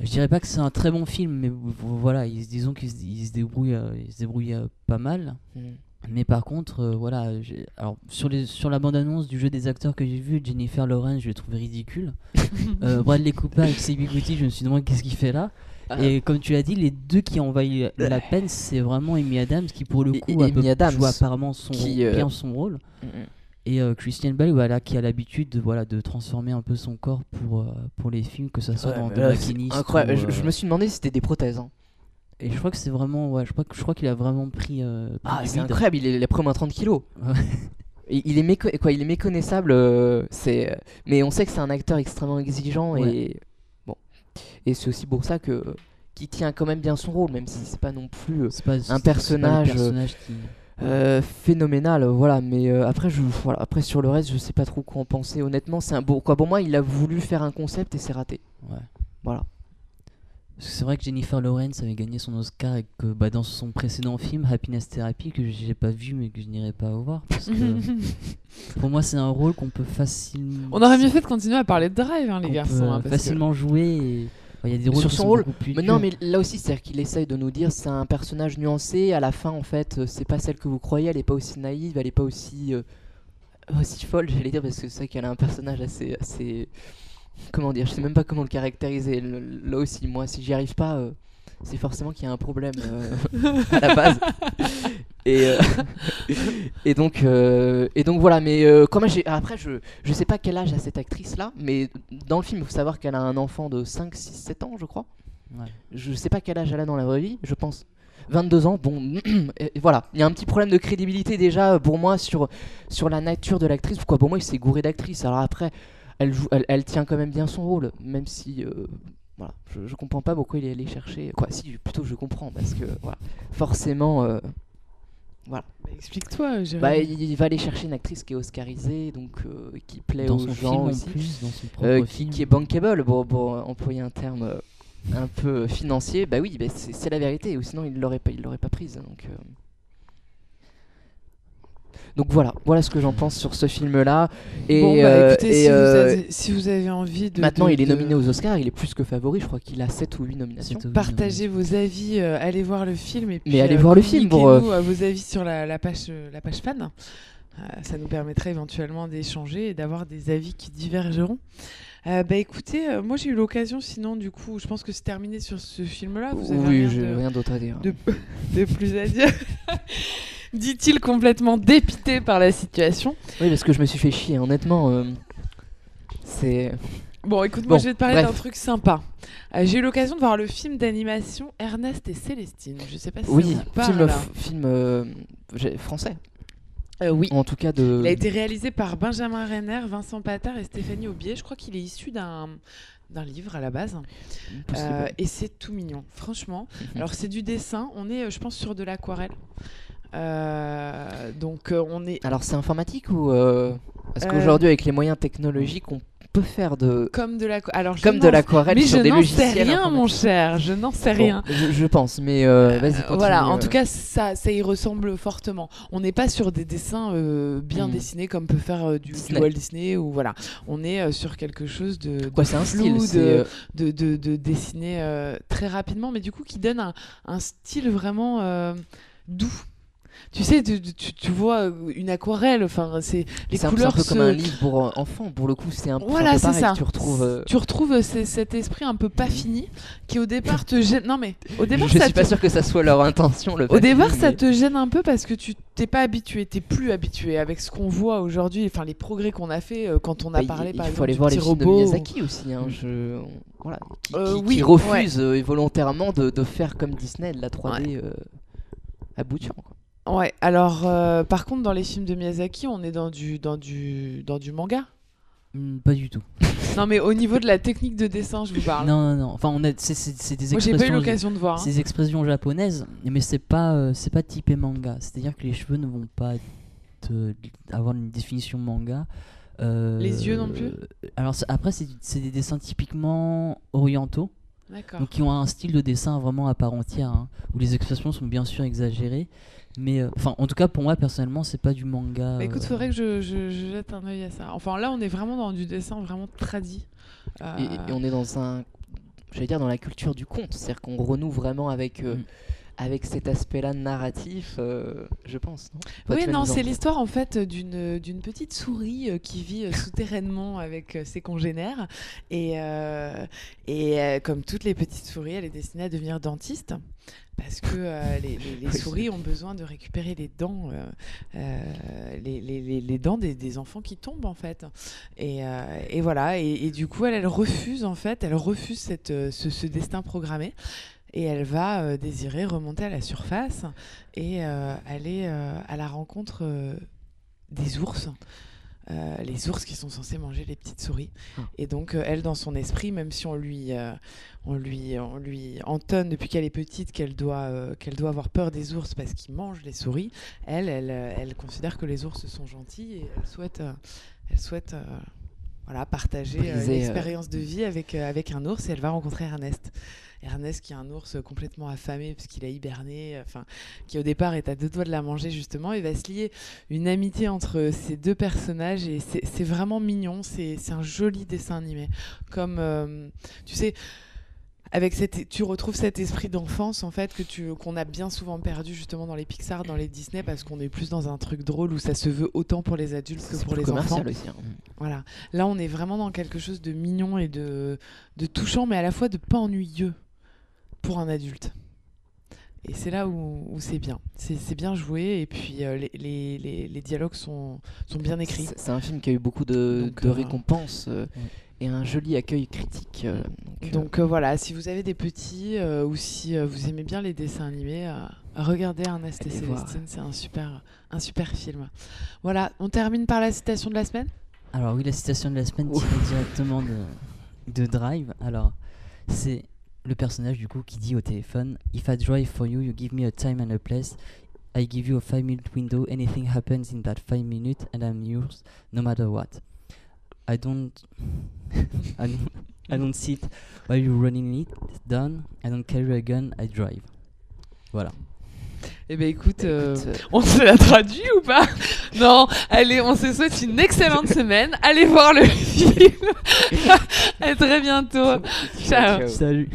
je dirais pas que c'est un très bon film, mais voilà, disons qu'il se, euh, se débrouille euh, pas mal. Mm. Mais par contre, euh, voilà, alors sur, les, sur la bande-annonce du jeu des acteurs que j'ai vu, Jennifer Lawrence, je l'ai trouvé ridicule. Bradley Cooper avec Goody, je me suis demandé qu'est-ce qu'il fait là. Ah. Et comme tu l'as dit, les deux qui ont envahi la peine, c'est vraiment Amy Adams qui, pour le coup, joue apparemment son, bien son rôle. Mm, mm. Et euh, Christian Bale, voilà, qui a l'habitude de, voilà, de transformer un peu son corps pour, euh, pour les films, que ça soit dans The Machinist. Incroyable, je, euh, me suis demandé si c'était des prothèses. Hein. Et je crois que c'est vraiment. Ouais, je crois, je crois qu'il a vraiment pris. ah, c'est incroyable, il, est, a pris au moins 30 kilos. il, est quoi, il est méconnaissable, c'est mais on sait que c'est un acteur extrêmement exigeant et. Bon. Et c'est aussi pour ça que. qui tient quand même bien son rôle, même si c'est pas non plus un personnage. personnage qui phénoménal, voilà. Mais après, je, voilà, après sur le reste, je sais pas trop quoi en penser. Honnêtement, c'est un beau. Quoi, pour moi, il a voulu faire un concept et c'est raté. Ouais. Voilà. C'est vrai que Jennifer Lawrence avait gagné son Oscar et que bah, dans son précédent film, Happiness Therapy, que j'ai pas vu mais que je n'irai pas voir. Parce que pour moi, c'est un rôle qu'on peut facilement. On aurait mieux fait de continuer à parler de Drive, hein, les garçons. Hein, facilement jouer. Y a des rôles sur son rôle. Mais non, mais là aussi, c'est-à-dire qu'il essaye de nous dire c'est un personnage nuancé. À la fin, en fait, euh, c'est pas celle que vous croyez. Elle est pas aussi naïve, elle est pas aussi euh, aussi folle, j'allais dire, parce que c'est vrai qu'elle a un personnage assez assez comment dire, je sais même pas comment le caractériser. là aussi, moi, si j'y arrive pas, euh, c'est forcément qu'il y a un problème euh, à la base. Et, euh, et, donc, et donc voilà, mais j'ai. Après, je, je sais pas quel âge a cette actrice là, mais dans le film, il faut savoir qu'elle a un enfant de 5, 6, 7 ans, je crois. Je sais pas quel âge elle a dans la vraie vie, je pense. 22 ans, bon, et voilà, il y a un petit problème de crédibilité déjà pour moi sur, sur la nature de l'actrice. Pourquoi pour moi il s'est gouré d'actrice Alors après, elle, joue, elle, tient quand même bien son rôle, même si euh, voilà, je, je, comprends pas pourquoi il est allé chercher. Quoi, si plutôt je comprends parce que voilà, forcément, euh, voilà. Bah, explique-toi. Bah, il, va aller chercher une actrice qui est oscarisée, donc euh, qui plaît aux gens aussi, qui, qui, est bankable, pour, pour employer un terme un peu financier. Bah oui, bah, c'est la vérité, ou sinon il l'aurait pas, il l'aurait pas prise. Donc donc voilà, voilà ce que j'en pense sur ce film-là. Et, bon, bah, euh, écoutez, euh, si, vous avez, envie de. Maintenant, il est nominé aux Oscars, il est plus que favori, je crois qu'il a 7 ou 8 nominations. Partagez vos avis, euh, allez voir le film. Et puis, Mais allez voir le film pour. vos avis sur la, page, la page fan. ça nous permettrait éventuellement d'échanger et d'avoir des avis qui divergeront. bah écoutez, moi j'ai eu l'occasion, sinon du coup, je pense que c'est terminé sur ce film-là. Vous avez oui, j'ai rien d'autre à dire. De, de plus à dire. dit-il complètement dépité par la situation. Oui, parce que je me suis fait chier, honnêtement. Euh, c'est. Bon, écoute, moi je vais te parler d'un truc sympa. Euh, j'ai eu l'occasion de voir le film d'animation Ernest et Célestine. Je sais pas si oui, ça parle. film, film euh, français. oui. En tout cas de. Il a été réalisé par Benjamin Renner, Vincent Patard et Stéphanie Aubier. Je crois qu'il est issu d'un d'un livre à la base. et c'est tout mignon, franchement. Alors c'est du dessin, on est, je pense, sur de l'aquarelle. Euh, donc euh, on est. Alors c'est informatique ou euh, parce qu'aujourd'hui avec les moyens technologiques on peut faire de comme de la alors comme de l'aquarelle sur des logiciels. Je n'en sais rien mon cher, je n'en sais rien. Je, pense, mais vas-y. Voilà, en tout cas ça ça y ressemble fortement. On n'est pas sur des dessins bien hmm. dessinés comme peut faire du, Walt Disney ou voilà. On est sur quelque chose de, Quoi, c'est un style, de, de, de, de, dessiner très rapidement, mais du coup qui donne un, un style vraiment doux tu sais, tu, tu, vois une aquarelle, enfin, c'est les couleurs. C'est un peu comme un livre pour euh, enfants, pour le coup, c'est un, voilà, c'est ça. Tu retrouves. Euh, tu retrouves cet esprit un peu pas fini qui au départ te gêne. Non mais au départ, je suis pas sûr que ça soit leur intention. Le au départ, ça te gêne un peu parce que tu t'es pas habitué, t'es plus habitué avec ce qu'on voit aujourd'hui, enfin les progrès qu'on a fait euh, quand on a bah, parlé il, par il faut aller voir les films de Miyazaki aussi, hein, mm. je... voilà, qui, qui, refuse volontairement de, de, faire comme Disney de la 3D à bout de champ. Quoi. Ouais, alors euh, par contre dans les films de Miyazaki, on est dans du dans du dans du manga. Hmm, pas du tout. non mais au niveau de la technique de dessin, je vous parle. Non non non. Enfin on a c'est des expressions. Moi j'ai pas eu l'occasion de voir. Hein. Ces expressions japonaises, mais c'est pas euh, c'est pas typé manga. C'est-à-dire que les cheveux ne vont pas avoir une définition manga. Euh, les yeux non plus. Alors après c'est des dessins typiquement orientaux. Donc qui ont un style de dessin vraiment à part entière, hein, où les expressions sont bien sûr exagérées, mais euh, enfin, en tout cas, pour moi personnellement, c'est pas du manga. Bah, écoute, faudrait que je, je, jette un œil à ça. Enfin, là, on est vraiment dans du dessin vraiment tradit. Euh, et, on est dans un, j'allais dire, dans la culture du conte, c'est-à-dire qu'on renoue vraiment avec. Euh, mm. Avec cet aspect-là narratif, je pense. Non? Oui, non, c'est l'histoire en fait d'une petite souris qui vit souterrainement avec ses congénères et et comme toutes les petites souris, elle est destinée à devenir dentiste parce que euh, les, souris ont besoin de récupérer les dents, euh, euh, les, dents des, enfants qui tombent en fait. Et, voilà. Et, du coup, elle, elle refuse en fait, elle refuse cette, ce, destin programmé. Et elle va désirer remonter à la surface et aller à la rencontre des ours. les ours qui sont censés manger les petites souris. Ah. Et donc, elle, dans son esprit, même si on lui, on lui, on lui entonne depuis qu'elle est petite qu'elle doit, qu'elle doit avoir peur des ours parce qu'ils mangent les souris, elle, elle, elle, considère que les ours sont gentils et elle souhaite, elle souhaite voilà, partager l'expérience de vie avec, avec un ours et elle va rencontrer Ernest. Ernest qui est un ours complètement affamé parce qu'il a hiberné, enfin, qui au départ est à deux doigts de la manger justement, il va se lier une amitié entre ces deux personnages et c'est vraiment mignon, c'est un joli dessin animé. Comme, euh, tu sais, avec cette, tu retrouves cet esprit d'enfance en fait que tu qu'on a bien souvent perdu justement dans les Pixar, dans les Disney parce qu'on est plus dans un truc drôle où ça se veut autant pour les adultes que pour les enfants. Aussi, hein. Voilà. Là, on est vraiment dans quelque chose de mignon et de, de touchant, mais à la fois de pas ennuyeux pour un adulte. Et c'est là où, c'est bien. C'est bien joué et puis euh, les, les, les, dialogues sont, sont bien écrits. C'est un film qui a eu beaucoup de, de euh, récompenses euh, et un joli accueil critique. donc, voilà, si vous avez des petits ou si vous aimez bien les dessins animés, regardez Ernest et Célestine, c'est un super, un super film. Voilà, on termine par la citation de la semaine? Alors oui, la citation de la semaine tire directement de, de Drive. Alors, c'est le personnage du coup qui dit au téléphone If I drive for you, you give me a time and a place. I give you a 5 minute window. Anything happens in that 5 minutes and I'm yours no matter what. I don't I don't, I don't sit while you're running it down. I don't carry a gun, I drive. Voilà. Eh ben écoute, euh, euh, on se l'a traduit ou pas? Non, allez, on se souhaite une excellente semaine. Allez voir le film. à très bientôt. Ciao. Salut.